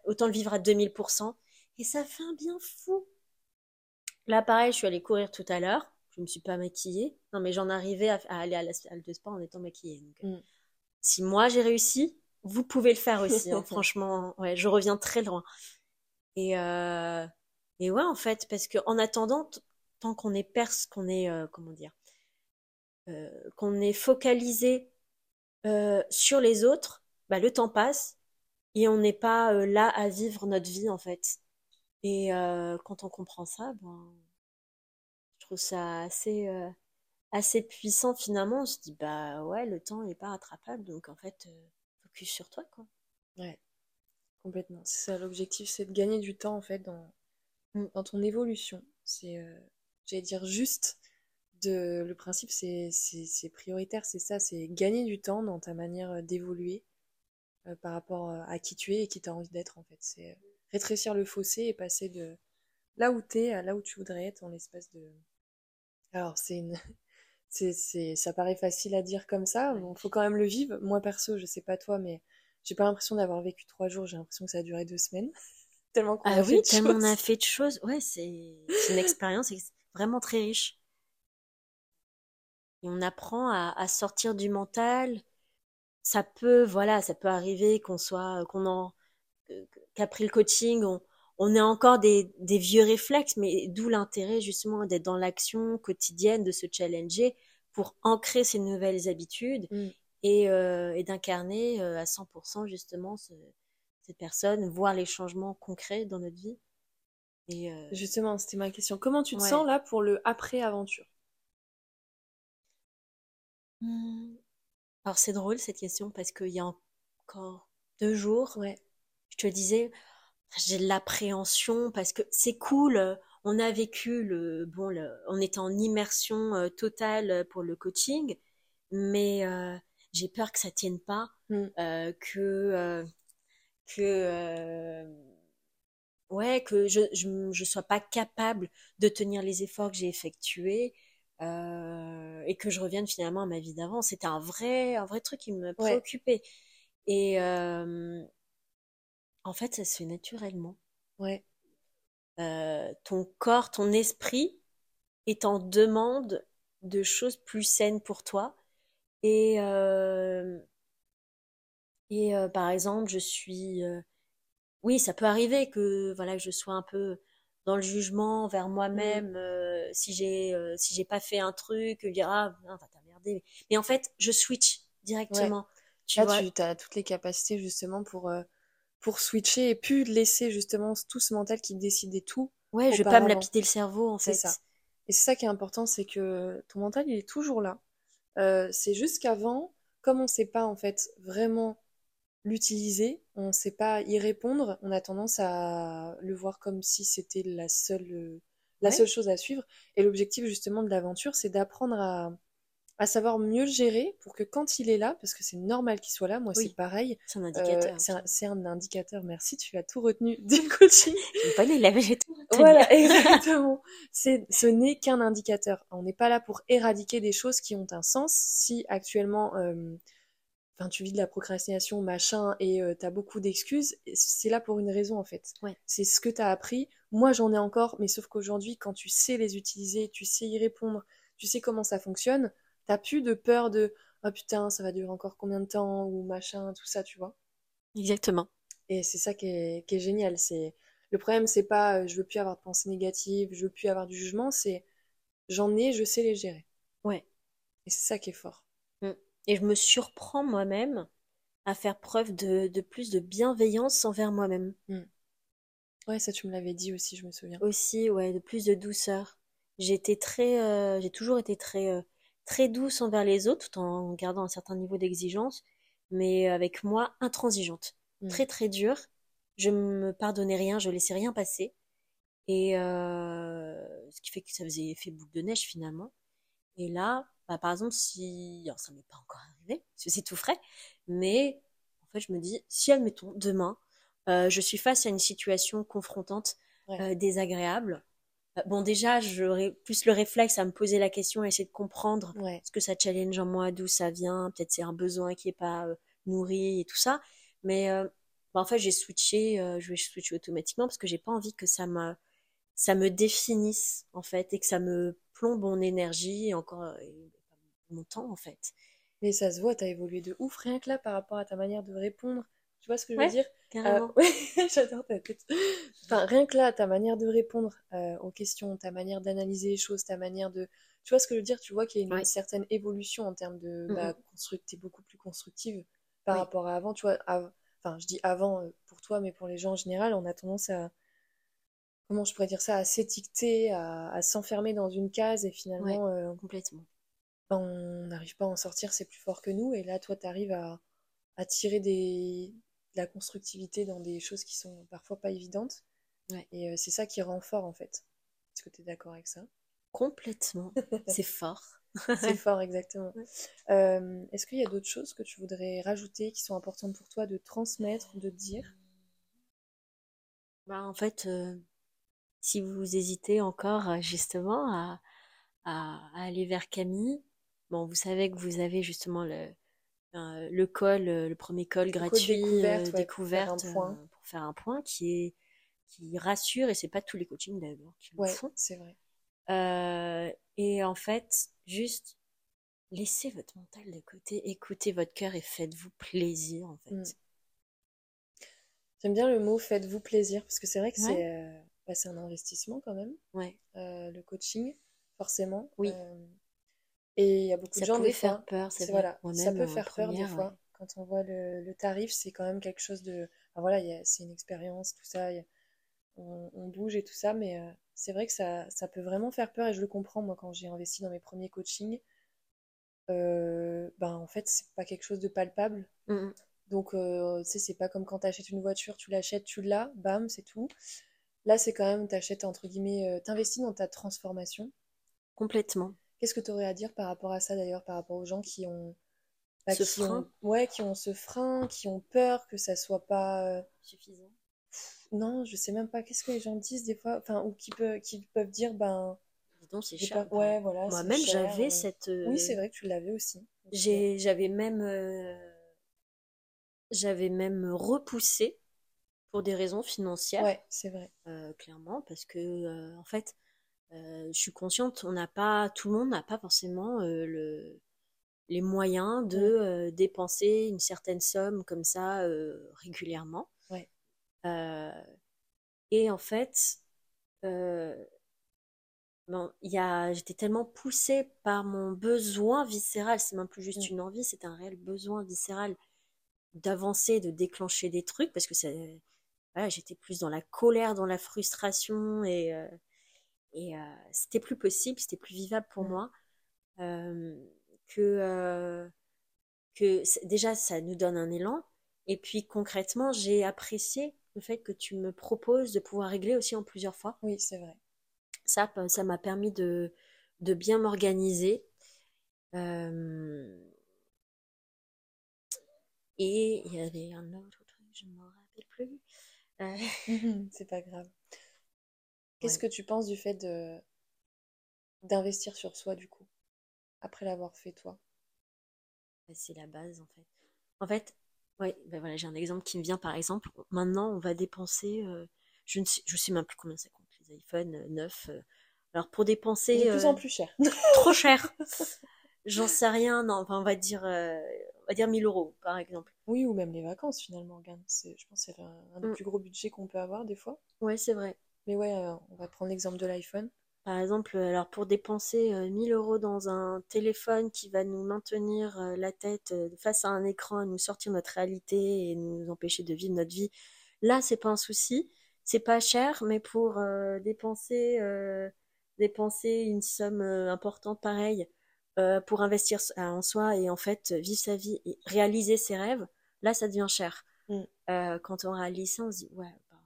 autant le vivre à 2000%. Et ça fait un bien fou. Là, pareil, je suis allée courir tout à l'heure. je me suis pas maquillée. Non, mais j'en arrivais à, aller à la salle de sport en étant maquillée. Donc, mm. Si moi j'ai réussi, vous pouvez le faire aussi. Hein, franchement, ouais, je reviens très loin. Et, euh, et ouais, en fait, parce que en attendant, tant qu'on est perse, qu'on est, euh, comment dire, euh, qu'on est focalisé euh, sur les autres, bah, le temps passe et on n'est pas euh, là à vivre notre vie en fait. Et euh, quand on comprend ça, ben, je trouve ça assez, assez puissant finalement. On se dit, bah ouais, le temps n'est pas rattrapable, donc en fait, focus sur toi quoi. Ouais, complètement. C'est ça l'objectif, c'est de gagner du temps en fait dans, mm. dans ton évolution. C'est, j'allais dire juste, de, le principe c'est, c'est, prioritaire, c'est ça, c'est gagner du temps dans ta manière d'évoluer euh, par rapport euh, à qui tu es et qui tu as envie d'être en fait. C'est euh, rétrécir le fossé et passer de là où tu es à là où tu voudrais être en l'espace de... Alors c'est une... c'est, ça paraît facile à dire comme ça, il faut quand même le vivre. Moi perso, je sais pas toi, mais j'ai pas l'impression d'avoir vécu trois jours, j'ai l'impression que ça a duré deux semaines. tellement qu'on ah a oui, fait de tellement on a fait de choses. Ouais, c'est, c'est une expérience vraiment très riche. Et on apprend à, à sortir du mental, ça peut, voilà, ça peut arriver qu'on soit, qu'on en, qu'après le coaching, on, on ait encore des, des vieux réflexes, mais d'où l'intérêt justement d'être dans l'action quotidienne, de se challenger pour ancrer ces nouvelles habitudes mm. et, euh, et d'incarner euh, à 100% justement ce, cette personne, voir les changements concrets dans notre vie. Et euh... Justement, c'était ma question. Comment tu te sens là pour le après-aventure? Alors c'est drôle cette question parce qu'il y a encore deux jours, ouais, je te disais, j'ai de l'appréhension parce que c'est cool. On a vécu le bon, on était en immersion euh, totale pour le coaching, mais euh, j'ai peur que ça tienne pas, mm. euh, que que ouais que je, je je sois pas capable de tenir les efforts que j'ai effectués euh, et que je revienne finalement à ma vie d'avant. C'était un vrai, un vrai truc qui me préoccupait. Et euh, en fait, ça se fait naturellement. Ouais. Euh, ton corps, ton esprit est en demande de choses plus saines pour toi. Et, et par exemple, je suis... oui, ça peut arriver que, voilà, que je sois un peu dans le jugement vers moi-même mm. euh, si j'ai euh, si j'ai pas fait un truc dire ah non t'as merdé. Mais en fait je switch directement tu Là, tu as toutes les capacités justement pour euh, pour switcher et plus laisser justement tout ce mental qui décidait tout ouais je vais pas me lapider le cerveau en fait. ça. Et c'est ça qui est important c'est que ton mental il est toujours là. C'est juste qu'avant comme on sait pas en fait vraiment l'utiliser, on ne sait pas y répondre, on a tendance à le voir comme si c'était la seule, euh, la seule chose à suivre. Et l'objectif justement de l'aventure, c'est d'apprendre à, à savoir mieux le gérer pour que quand il est là, parce que c'est normal qu'il soit là, moi c'est pareil. C'est un indicateur. Euh, c'est un, indicateur, merci, tu as tout retenu du coaching. pas j'ai tout Voilà, exactement. ce n'est qu'un indicateur. On n'est pas là pour éradiquer des choses qui ont un sens. Si actuellement, euh, enfin tu vis de la procrastination machin et euh, t'as beaucoup d'excuses c'est là pour une raison en fait. C'est ce que t'as appris. Moi j'en ai encore mais sauf qu'aujourd'hui quand tu sais les utiliser tu sais y répondre tu sais comment ça fonctionne t'as plus de peur de oh putain ça va durer encore combien de temps? ou machin tout ça tu vois. Exactement. Et c'est ça qui est, qui est génial. C'est le problème c'est pas euh, je veux plus avoir de pensées négatives je veux plus avoir du jugement c'est j'en ai je sais les gérer. Ouais. Et c'est ça qui est fort et je me surprends moi-même à faire preuve de, de, plus de bienveillance envers moi-même. Hmm. Ouais, ça tu me l'avais dit aussi, je me souviens. Aussi, ouais, de plus de douceur. J'ai très, euh, j'ai toujours été très, euh, très douce envers les autres, tout en gardant un certain niveau d'exigence, mais avec moi intransigeante, hmm. très très dure. Je me pardonnais rien, je laissais rien passer, et euh, ce qui fait que ça faisait effet boule de neige finalement. Et là, bah, par exemple, si, alors ça m'est pas encore arrivé, parce que c'est tout frais, mais en fait, je me dis, si admettons demain, euh, je suis face à une situation confrontante, euh, désagréable. Euh, bon, déjà, j'aurais plus le réflexe à me poser la question, à essayer de comprendre ce que ça challenge en moi, d'où ça vient. Peut-être c'est un besoin qui est pas euh, nourri et tout ça. Mais bah, en fait, j'ai switché, je vais switcher automatiquement parce que j'ai pas envie que ça me ça me définisse en fait et que ça me plombe mon énergie et encore et mon temps en fait. Mais ça se voit, t'as évolué de ouf rien que là par rapport à ta manière de répondre. Tu vois ce que je veux Ouais, dire? carrément. Euh, ouais, J'adore ta tête. Enfin, rien que là, ta manière de répondre euh, aux questions, ta manière d'analyser les choses, ta manière de... Tu vois ce que je veux dire? Tu vois qu'il y a une Ouais. certaine évolution en termes de... Bah, mm. t'es beaucoup plus constructive par Oui. rapport à avant. Tu vois, enfin, je dis avant euh, pour toi, mais pour les gens en général, on a tendance à... Comment je pourrais dire ça À s'étiqueter, à, à s'enfermer dans une case et Ouais, finalement... euh, complètement. on n'arrive pas à en sortir, c'est plus fort que nous. Et là, toi, tu arrives à, à tirer des, de la constructivité dans des choses qui sont parfois pas évidentes. Ouais, Et euh, c'est ça qui rend fort, en fait. Est-ce que tu es d'accord avec ça? complètement. C'est fort. C'est fort, exactement. Ouais. Euh, est-ce qu'il y a d'autres choses que tu voudrais rajouter qui sont importantes pour toi de transmettre, de dire? Bah, en fait, euh, si vous hésitez encore euh, justement à, à, à aller vers Camille, bon, vous savez que vous avez justement le, euh, le call, euh, le premier Le call gratuit, découverte, ouais, pour faire un découverte point. euh, pour faire un point qui est qui rassure et c'est pas tous les coachings d'ailleurs qui le Ouais, font. c'est vrai. Euh, et en fait, juste laissez votre mental de côté, écoutez votre cœur et faites-vous plaisir en Mm. fait. J'aime bien le mot faites-vous plaisir, parce que c'est vrai que Ouais, c'est bah, c'est un investissement quand même, ouais, euh, le coaching, forcément. oui. Euh, Et il y a beaucoup de Ça gens, des pouvait faire fois, peur, c'est voilà, ça peut en faire peur des ouais. fois. Quand on voit le, le tarif, c'est quand même quelque chose de. enfin, voilà, c'est une expérience, tout ça, il y a- on, on bouge et tout ça, mais euh, c'est vrai que ça, ça peut vraiment faire peur et je le comprends, moi, quand j'ai investi dans mes premiers coachings. euh, ben, en fait, c'est pas quelque chose de palpable. Mm, mm. Donc, euh, tu sais, c'est pas comme quand tu achètes une voiture, tu l'achètes, tu l'as, bam, c'est tout. Là, c'est quand même, tu achètes, entre guillemets, euh, t'investis dans ta transformation. Complètement. Qu'est-ce que tu aurais à dire par rapport à ça d'ailleurs, par rapport aux gens qui ont, bah, Ce qui ont, frein ouais, qui ont ce frein, qui ont peur que ça soit pas, euh, suffisant. non, je sais même pas, qu'est-ce que les gens disent des fois, enfin, ou qui peut, qui peuvent dire, ben, Dis donc, c'est j'ai cher. peur, ouais, voilà, Moi-même, j'avais euh. cette. Oui, c'est vrai que tu l'avais aussi. J'ai, j'avais même, euh, j'avais même repoussé pour des raisons financières, ouais, c'est vrai. euh, clairement, parce que euh, en fait, euh, je suis consciente, on n'a pas, tout le monde n'a pas forcément le, les moyens de dépenser une certaine somme comme ça régulièrement. Ouais. Et en fait, bon, il y a, j'étais tellement poussée par mon besoin viscéral, c'est même plus juste une envie, c'est un réel besoin viscéral d'avancer, de déclencher des trucs, parce que c'est, voilà, j'étais plus dans la colère, dans la frustration, et, euh, et euh, c'était plus possible, c'était plus vivable pour moi, euh, que, que déjà ça nous donne un élan, et puis concrètement, j'ai apprécié le fait que tu me proposes de pouvoir régler aussi en plusieurs fois. Oui, c'est vrai. Ça, ça m'a permis de, de bien m'organiser. Euh, et il y avait un autre truc, je ne me rappelle plus. Euh, C'est pas grave. Qu'est-ce ouais. que tu penses du fait de d'investir sur soi, du coup, après l'avoir fait toi? C'est la base en fait. En fait, ouais, ben voilà, j'ai un exemple qui me vient par exemple. Maintenant, on va dépenser, euh, je ne sais, je sais même plus combien ça coûte les iPhone euh, 9. euh. Alors pour De dépenser plus en euh, plus cher. trop cher, j'en sais rien. Non, enfin on va dire, on va dire 1000 euros par exemple. Oui, ou même les vacances, finalement. C'est, je pense que c'est un, des Mm. plus gros budgets qu'on peut avoir, des fois. Ouais, c'est vrai. Mais ouais, euh, on va prendre l'exemple de l'iPhone. Par exemple, alors pour dépenser euh, 1000 euros dans un téléphone qui va nous maintenir euh, la tête euh, face à un écran, nous sortir notre réalité et nous empêcher de vivre notre vie, là, c'est pas un souci. C'est pas cher, mais pour euh, dépenser, euh, dépenser une somme euh, importante pareille euh, pour investir en soi et en fait vivre sa vie et réaliser ses rêves, là, ça devient cher. Mm. Euh, quand on réalise ça, on se dit, ouais, bah,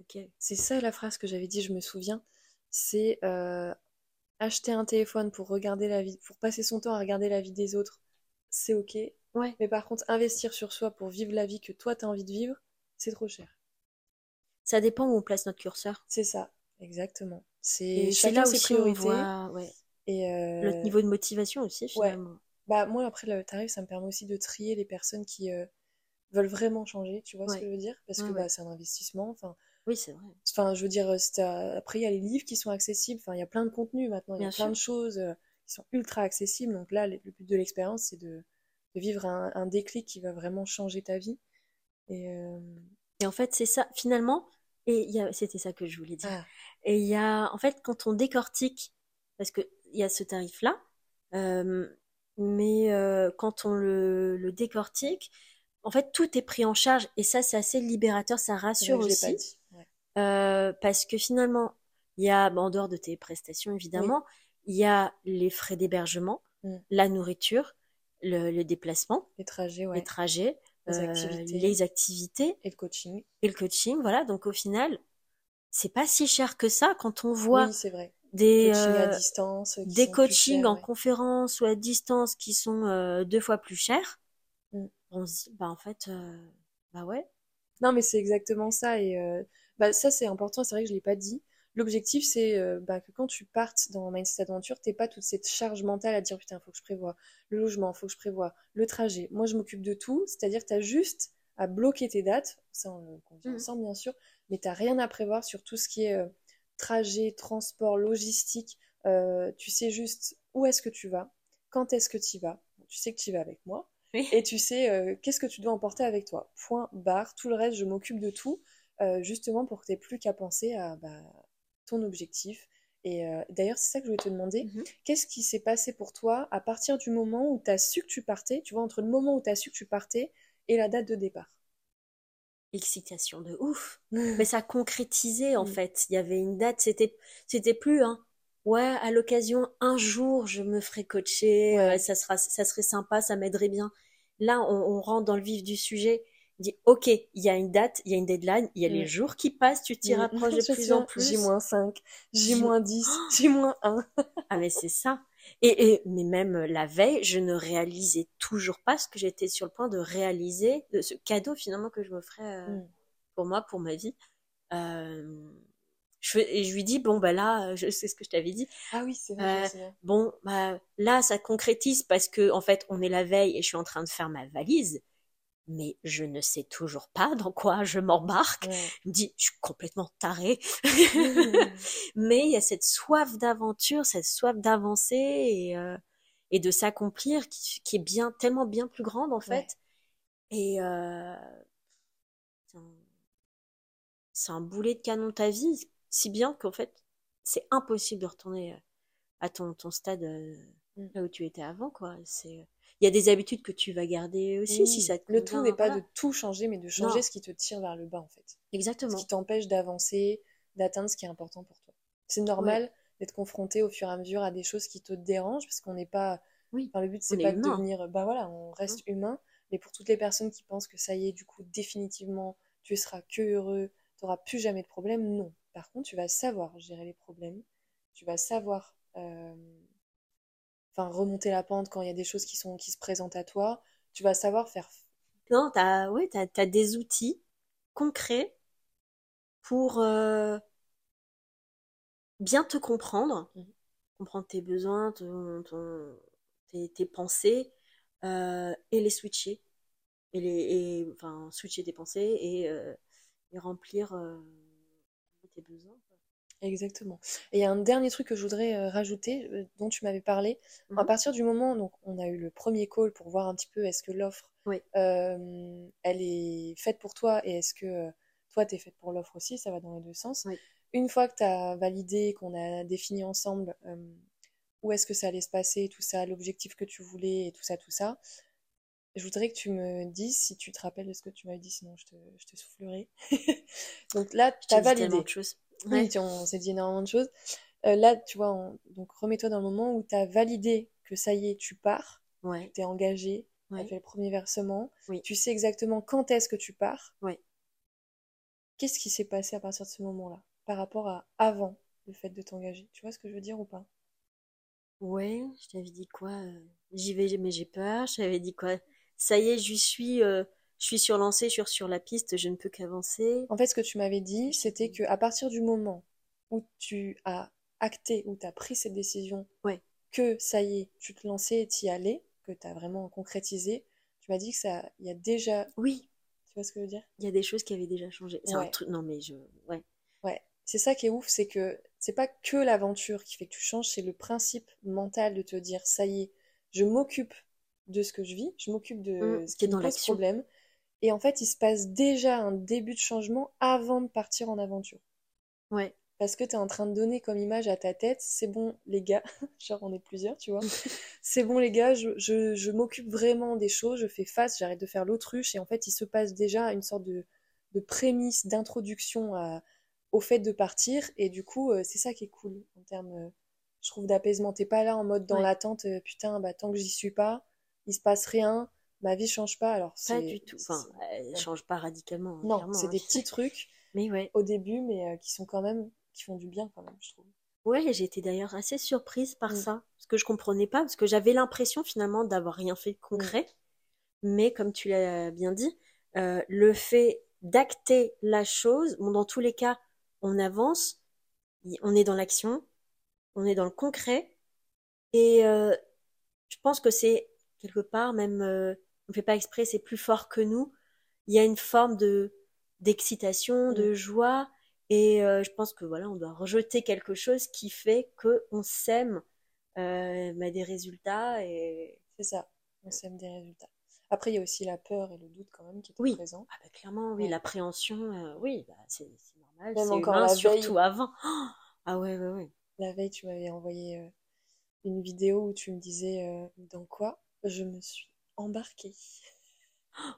ok. C'est ça la phrase que j'avais dit, je me souviens. C'est euh, acheter un téléphone pour regarder la vie, pour passer son temps à regarder la vie des autres, c'est ok. Ouais, Mais par contre, investir sur soi pour vivre la vie que toi t'as envie de vivre, c'est trop cher. ça dépend où on place notre curseur. C'est ça, exactement. C'est là ses aussi où on priorités. voit ouais, Et euh, niveau de motivation aussi, ouais, finalement. bah moi après le tarif, ça me permet aussi de trier les personnes qui euh, veulent vraiment changer, tu vois ce que Ouais, je veux dire? Parce ouais, que bah ouais. c'est un investissement. Enfin, Oui, c'est vrai. Enfin, je veux dire, après, il y a les livres qui sont accessibles. Enfin, il y a plein de contenus maintenant. Il y a plein de choses qui sont ultra accessibles. Donc là, le but de l'expérience, c'est de, vivre un, déclic qui va vraiment changer ta vie. Et, et en fait, c'est ça. Finalement, et c'était ça que je voulais dire. Ah. Et il y a, en fait, quand on décortique, parce qu'il y a ce tarif-là, euh, mais euh, quand on le, décortique, en fait, tout est pris en charge. Et ça, c'est assez libérateur, ça rassure aussi. Euh, parce que finalement, il y a, en dehors de tes prestations, évidemment, il y a les frais d'hébergement, mm. la nourriture, le, déplacement, les trajets, les trajets, les activités. les activités et le coaching. Et le coaching, voilà. Donc au final, c'est pas si cher que ça quand on voit vrai. Des coachings à distance, des coachings en conférence ou à distance qui sont euh, deux fois plus chers. Mm. On se dit, bah en fait, euh, bah ouais. Non, mais c'est exactement ça. Et euh, bah, ça, c'est important. C'est vrai que je l'ai pas dit. L'objectif, c'est bah, que quand tu partes dans Mindset Adventure, t'es pas toute cette charge mentale à dire putain, faut que je prévoie le logement, faut que je prévoie le trajet. Moi, je m'occupe de tout. C'est-à-dire que tu as juste à bloquer tes dates. Ça, on le convient mm. ensemble, bien sûr mais tu n'as rien à prévoir sur tout ce qui est euh, trajet, transport, logistique. Euh, tu sais juste où est-ce que tu vas, quand est-ce que tu y vas. Tu sais que tu y vas avec moi. Et tu sais euh, qu'est-ce que tu dois emporter avec toi. Point, barre. Tout le reste, je m'occupe de tout, justement pour que tu n'aies plus qu'à penser à bah, ton objectif. Et d'ailleurs, c'est ça que je voulais te demander. Mhm. Qu'est-ce qui s'est passé pour toi à partir du moment où tu as su que tu partais, tu vois, entre le moment où tu as su que tu partais et la date de départ? Excitation de ouf. Mais ça concrétisait en mm. fait. Il y avait une date, c'était c'était plus hein. Ouais, à l'occasion un jour je me ferai coacher, euh, ça sera ça serait sympa, ça m'aiderait bien. Là, on, rentre dans le vif du sujet. On dit OK, il y a une date, il y a une deadline, il y a les mm. jours qui passent, tu t'y mm. rapproches de plus en plus. J-5, J-10, J-1. ah mais c'est ça. Et, mais même la veille, je ne réalisais toujours pas ce que j'étais sur le point de réaliser, de ce cadeau finalement que je me ferais euh, mm. pour moi, pour ma vie. Euh, je, et je lui dis bon bah là, je sais ce que je t'avais dit. Ah oui, c'est vrai. Euh, bon bah là, ça concrétise parce que en fait, on est la veille et je suis en train de faire ma valise mais je ne sais toujours pas dans quoi je m'embarque. Je me dis, je suis complètement tarée. mais il y a cette soif d'aventure, cette soif d'avancer et, euh, et de s'accomplir qui, qui, est bien, tellement bien plus grande en fait. Et euh, c'est un, boulet de canon de ta vie, si bien qu'en fait, c'est impossible de retourner à ton, ton stade euh, mm. là où tu étais avant, quoi. C'est il y a des habitudes que tu vas garder aussi si ça Le tout n'est pas de tout changer, mais de changer ce qui te tire vers le bas, en fait. Exactement. Ce qui t'empêche d'avancer, d'atteindre ce qui est important pour toi. C'est normal d'être confronté au fur et à mesure à des choses qui te dérangent, parce qu'on n'est pas. Oui. Enfin, le but, c'est pas de devenir. Bah voilà, on reste humain. Mais pour toutes les personnes qui pensent que ça y est, du coup, définitivement, tu seras que heureux, tu n'auras plus jamais de problème, non. Par contre, tu vas savoir gérer les problèmes, tu vas savoir euh, enfin remonter la pente quand il y a des choses qui sont qui se présentent à toi. Tu vas savoir faire. Non, t'as oui, t'as as des outils concrets pour euh, bien te comprendre, mmh. comprendre tes besoins, tes, pensées euh, et les switcher et les enfin switcher tes pensées et, euh, et remplir tes besoins. Exactement. Et il y a un dernier truc que je voudrais euh, rajouter, euh, dont tu m'avais parlé. À mhm. partir du moment, donc, on a eu le premier call pour voir un petit peu est-ce que l'offre, euh, elle est faite pour toi et est-ce que toi, tu es faite pour l'offre aussi, ça va dans les deux sens. Une fois que tu as validé, qu'on a défini ensemble où est-ce que ça allait se passer, tout ça, l'objectif que tu voulais et tout ça, tout ça, je voudrais que tu me dises si tu te rappelles de ce que tu m'avais dit, sinon je te, je te soufflerai. donc là, tu as validé. Oui, on s'est dit énormément de choses. Euh, là, tu vois, donc remets-toi dans le moment où tu as validé que ça y est, tu pars, ouais. tu es engagé, tu as fait le premier versement, tu sais exactement quand est-ce que tu pars. Qu'est-ce qui s'est passé à partir de ce moment-là par rapport à avant le fait de t'engager? Tu vois ce que je veux dire ou pas? Ouais, je t'avais dit quoi? Euh, J'y vais, mais j'ai peur. Je t'avais dit quoi? Ça y est, j'y suis. Euh, je suis sur lancée, je suis sur la piste, je ne peux qu'avancer. En fait, ce que tu m'avais dit, c'était que à partir du moment où tu as acté, où tu as pris cette décision, que ça y est, tu te lançais et t'y allais, que tu as vraiment concrétisé, tu m'as dit que ça, il y a déjà oui. Tu vois ce que je veux dire? Il y a des choses qui avaient déjà changé. C'est un truc. Non, mais je. Ouais. Ouais. C'est ça qui est ouf, c'est que c'est pas que l'aventure qui fait que tu changes, c'est le principe mental de te dire ça y est, je m'occupe de ce que je vis, je m'occupe de Mmh, ce qui me dans l'action. problème. Et en fait, il se passe déjà un début de changement avant de partir en aventure. Ouais. Parce que tu es en train de donner comme image à ta tête, c'est bon les gars, genre on est plusieurs, tu vois, c'est bon les gars, je, je, je m'occupe vraiment des choses, je fais face, j'arrête de faire l'autruche, et en fait il se passe déjà une sorte de, de prémisse, d'introduction au fait de partir, et du coup euh, c'est ça qui est cool en termes, euh, je trouve, d'apaisement. T'es pas là en mode dans Ouais. l'attente, euh, putain, bah tant que j'y suis pas, il se passe rien, ma vie change pas, alors Pas du tout. Enfin, elle change pas radicalement, hein, Non, c'est hein. des petits trucs Mais ouais. au début, mais euh, qui sont quand même, qui font du bien quand même, je trouve. Ouais, j'ai été d'ailleurs assez surprise par Mm. ça. Parce que je comprenais pas, parce que j'avais l'impression finalement d'avoir rien fait de concret. Mais comme tu l'as bien dit, euh, le fait d'acter la chose, bon, dans tous les cas, on avance, on est dans l'action, on est dans le concret. Et euh, je pense que c'est quelque part, même, euh, on fait pas exprès, c'est plus fort que nous. Il y a une forme de d'excitation, Mm. de joie. Et euh, je pense que voilà, on doit rejeter quelque chose qui fait que on sème euh, bah, des résultats. Et C'est ça, on sème des résultats. Après, il y a aussi la peur et le doute quand même qui étaient Oui. présents. ah bah, clairement, oui, Ouais. l'appréhension, euh, oui, bah, c'est normal, Même c'est encore humain, la veille. surtout avant. Ah ouais, ouais, ouais. La veille, tu m'avais envoyé euh, une vidéo où tu me disais dans quoi je me suis embarquée.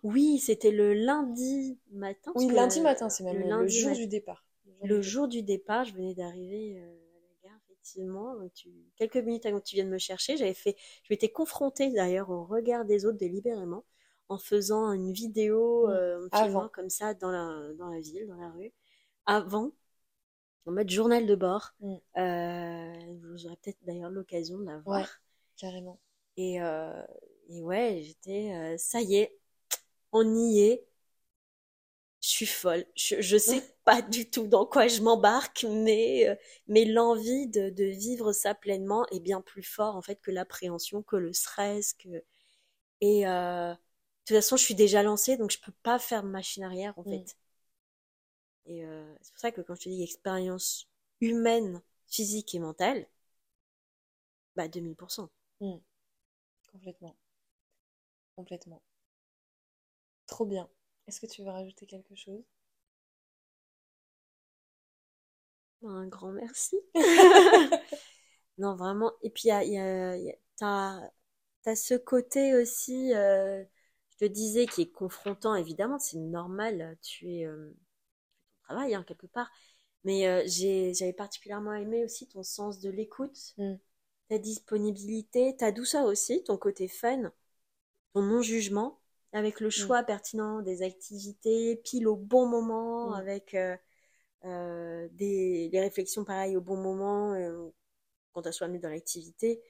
Oui, c'était le lundi matin. Oui, lundi matin, c'est même le jour du départ. Le jour du départ, je venais d'arriver euh, à la gare, effectivement. Donc, tu- Quelques minutes avant que tu viennes me chercher, j'avais fait, je m'étais confrontée d'ailleurs au regard des autres délibérément en faisant une vidéo, Mm. euh, en Avant. comme ça dans la, dans la ville, dans la rue, avant, en mode journal de bord. Mm. Euh, vous aurez peut-être d'ailleurs l'occasion de la voir. Ouais. Carrément. Et, euh, et ouais, j'étais, euh, ça y est, on y est. Je suis folle. Je, je sais pas du tout dans quoi je m'embarque, mais, euh, mais l'envie de, de vivre ça pleinement est bien plus fort en fait que l'appréhension, que le stress, que et euh, de toute façon, je suis déjà lancée, donc je peux pas faire de machine arrière en Mm. fait. Et c'est pour ça que quand je te dis expérience humaine, physique et mentale, bah 2000%. Mm. Complètement. Complètement. Trop bien. Est-ce que tu veux rajouter quelque chose? Un grand merci. Non, vraiment. Et puis, t'as, t'as ce côté aussi, euh, je te disais, qui est confrontant, évidemment, c'est normal, tu es, euh, ton travail, hein, quelque part. Mais euh, j'ai, j'avais particulièrement aimé aussi ton sens de l'écoute, Mm. ta disponibilité, ta douceur aussi, ton côté fun, ton non-jugement, avec le choix pertinent des activités, pile au bon moment, Mm. avec euh, euh, des, les réflexions pareilles au bon moment, euh, quand on soit mis dans l'activité.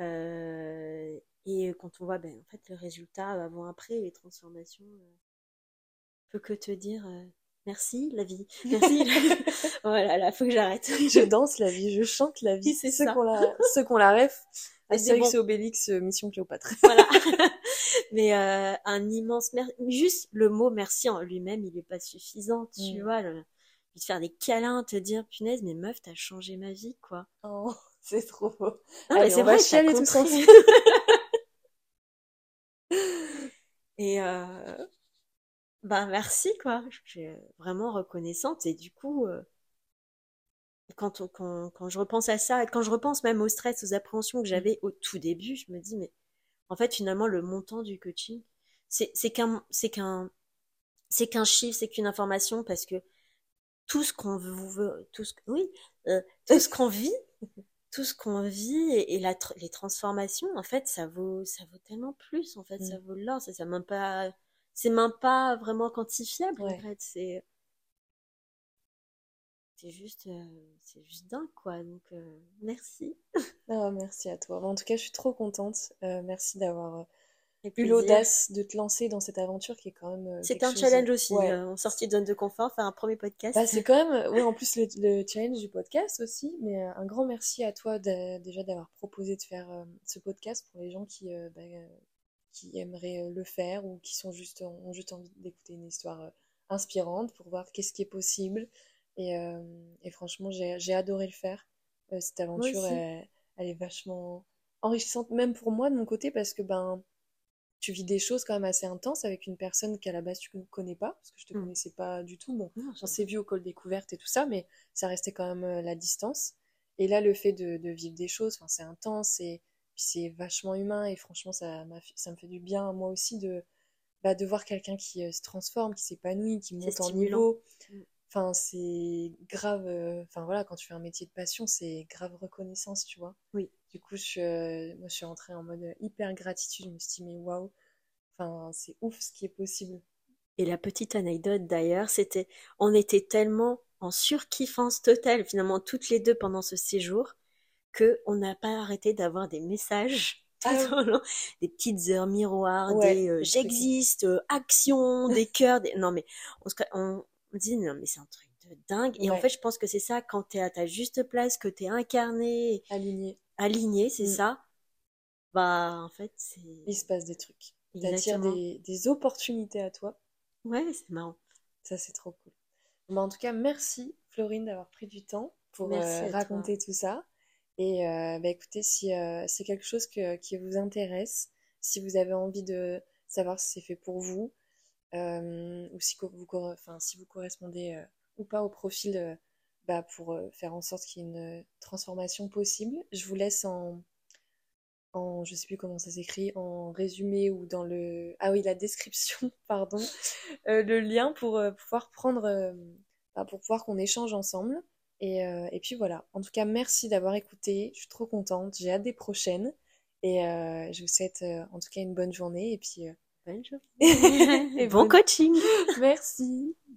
Euh, et quand on voit ben, en fait, le résultat avant-après, les transformations, peut que te dire merci la vie, merci. la voilà, là, faut que j'arrête. Je danse la vie, je chante la vie. C'est ceux ça. qu'on la, ceux qu'on la c'est Astérix bon. et Obélix, euh, Mission Cléopâtre. voilà. Mais euh, un immense merci. Juste le mot merci en lui-même, il n'est pas suffisant, tu Mm. vois. Le... Puis te faire des câlins, te dire punaise, mais meuf, t'as changé ma vie, quoi. Oh, c'est trop beau. Non, mais c'est vrai, chialer compris. ensemble. Et euh, ben merci, quoi. Je suis vraiment reconnaissante. Et du coup, euh, quand, on- quand, quand je repense à ça, et quand je repense même au stress, aux appréhensions que j'avais au tout début, je me dis, mais en fait, finalement, le montant du coaching, c'est qu'un c'est qu'un c'est qu'un chiffre, c'est qu'une information, parce que tout ce qu'on veut, tout ce, oui, euh, tout ce qu'on vit, tout ce qu'on vit et, et la, tr- les transformations, en fait, ça vaut, ça vaut tellement plus, en fait, Mm. ça vaut de l'or, c'est ça même pas, c'est même pas vraiment quantifiable, Ouais. en fait, c'est, c'est juste, euh, c'est juste dingue, quoi, donc, euh, merci. Ah, merci à toi. En tout cas, je suis trop contente. Euh, merci d'avoir eu l'audace de te lancer dans cette aventure qui est quand même C'est un chose- challenge aussi, Ouais. en sortie de zone de confort, faire un premier podcast. Bah, c'est quand même, ouais, en plus le, le challenge du podcast aussi, mais un grand merci à toi déjà d'avoir proposé de faire euh, ce podcast pour les gens qui, bah, qui aimeraient le faire ou qui sont juste, ont juste envie d'écouter une histoire inspirante pour voir qu'est-ce qui est possible. Et, et franchement, j'ai adoré le faire. cette aventure, elle, elle, est vachement enrichissante, même pour moi de mon côté, parce que ben, tu vis des choses quand même assez intenses avec une personne qu'à la base tu ne connais pas, parce que je te mm. connaissais pas du tout. Bon, on s'est vu au col découverte et tout ça, mais ça restait quand même euh, la distance. Et là, le fait de, vivre des choses, c'est intense et c'est vachement humain et franchement, ça, ça me fait du bien moi aussi de, bah, de voir quelqu'un qui euh, se transforme, qui s'épanouit, qui monte en niveau. Mm. Enfin, c'est grave. Euh, enfin voilà, quand tu fais un métier de passion, c'est grave reconnaissance, tu vois. Oui. Du coup, je, moi, je suis rentrée en mode hyper gratitude. Je me suis dit, mais waouh, enfin, c'est ouf ce qui est possible. Et la petite anecdote d'ailleurs, c'était, on était tellement en surkiffance totale finalement toutes les deux pendant ce séjour que on n'a pas arrêté d'avoir des messages ah des petites heures miroirs, des euh, j'existe, euh, action, des cœurs, des... non mais on se on, dit non mais c'est un truc de dingue et en fait je pense que c'est ça quand tu es à ta juste place, que tu es incarné, aligné aligné, c'est mm. ça. Bah, en fait, c'est. Il se passe des trucs. Il attire des, des, opportunités à toi. Ouais, c'est marrant. Ça, c'est trop cool. Bah, en tout cas, merci, Florine, d'avoir pris du temps pour euh, raconter tout ça. Et euh, bah, écoutez, si euh, c'est quelque chose que, qui vous intéresse, si vous avez envie de savoir si c'est fait pour vous, ou si vous, enfin, si vous correspondez ou pas au profil bah, pour euh, faire en sorte qu'il y ait une euh, transformation possible. Je vous laisse en, en je sais plus comment ça s'écrit, en résumé ou dans le... Ah oui, la description, pardon, euh, le lien pour pouvoir prendre... Bah, pour pouvoir qu'on échange ensemble. Et, et, puis voilà. En tout cas, merci d'avoir écouté. Je suis trop contente. J'ai hâte des prochaines. Et je vous souhaite en tout cas une bonne journée. Et puis... bonne journée. et bon coaching. merci.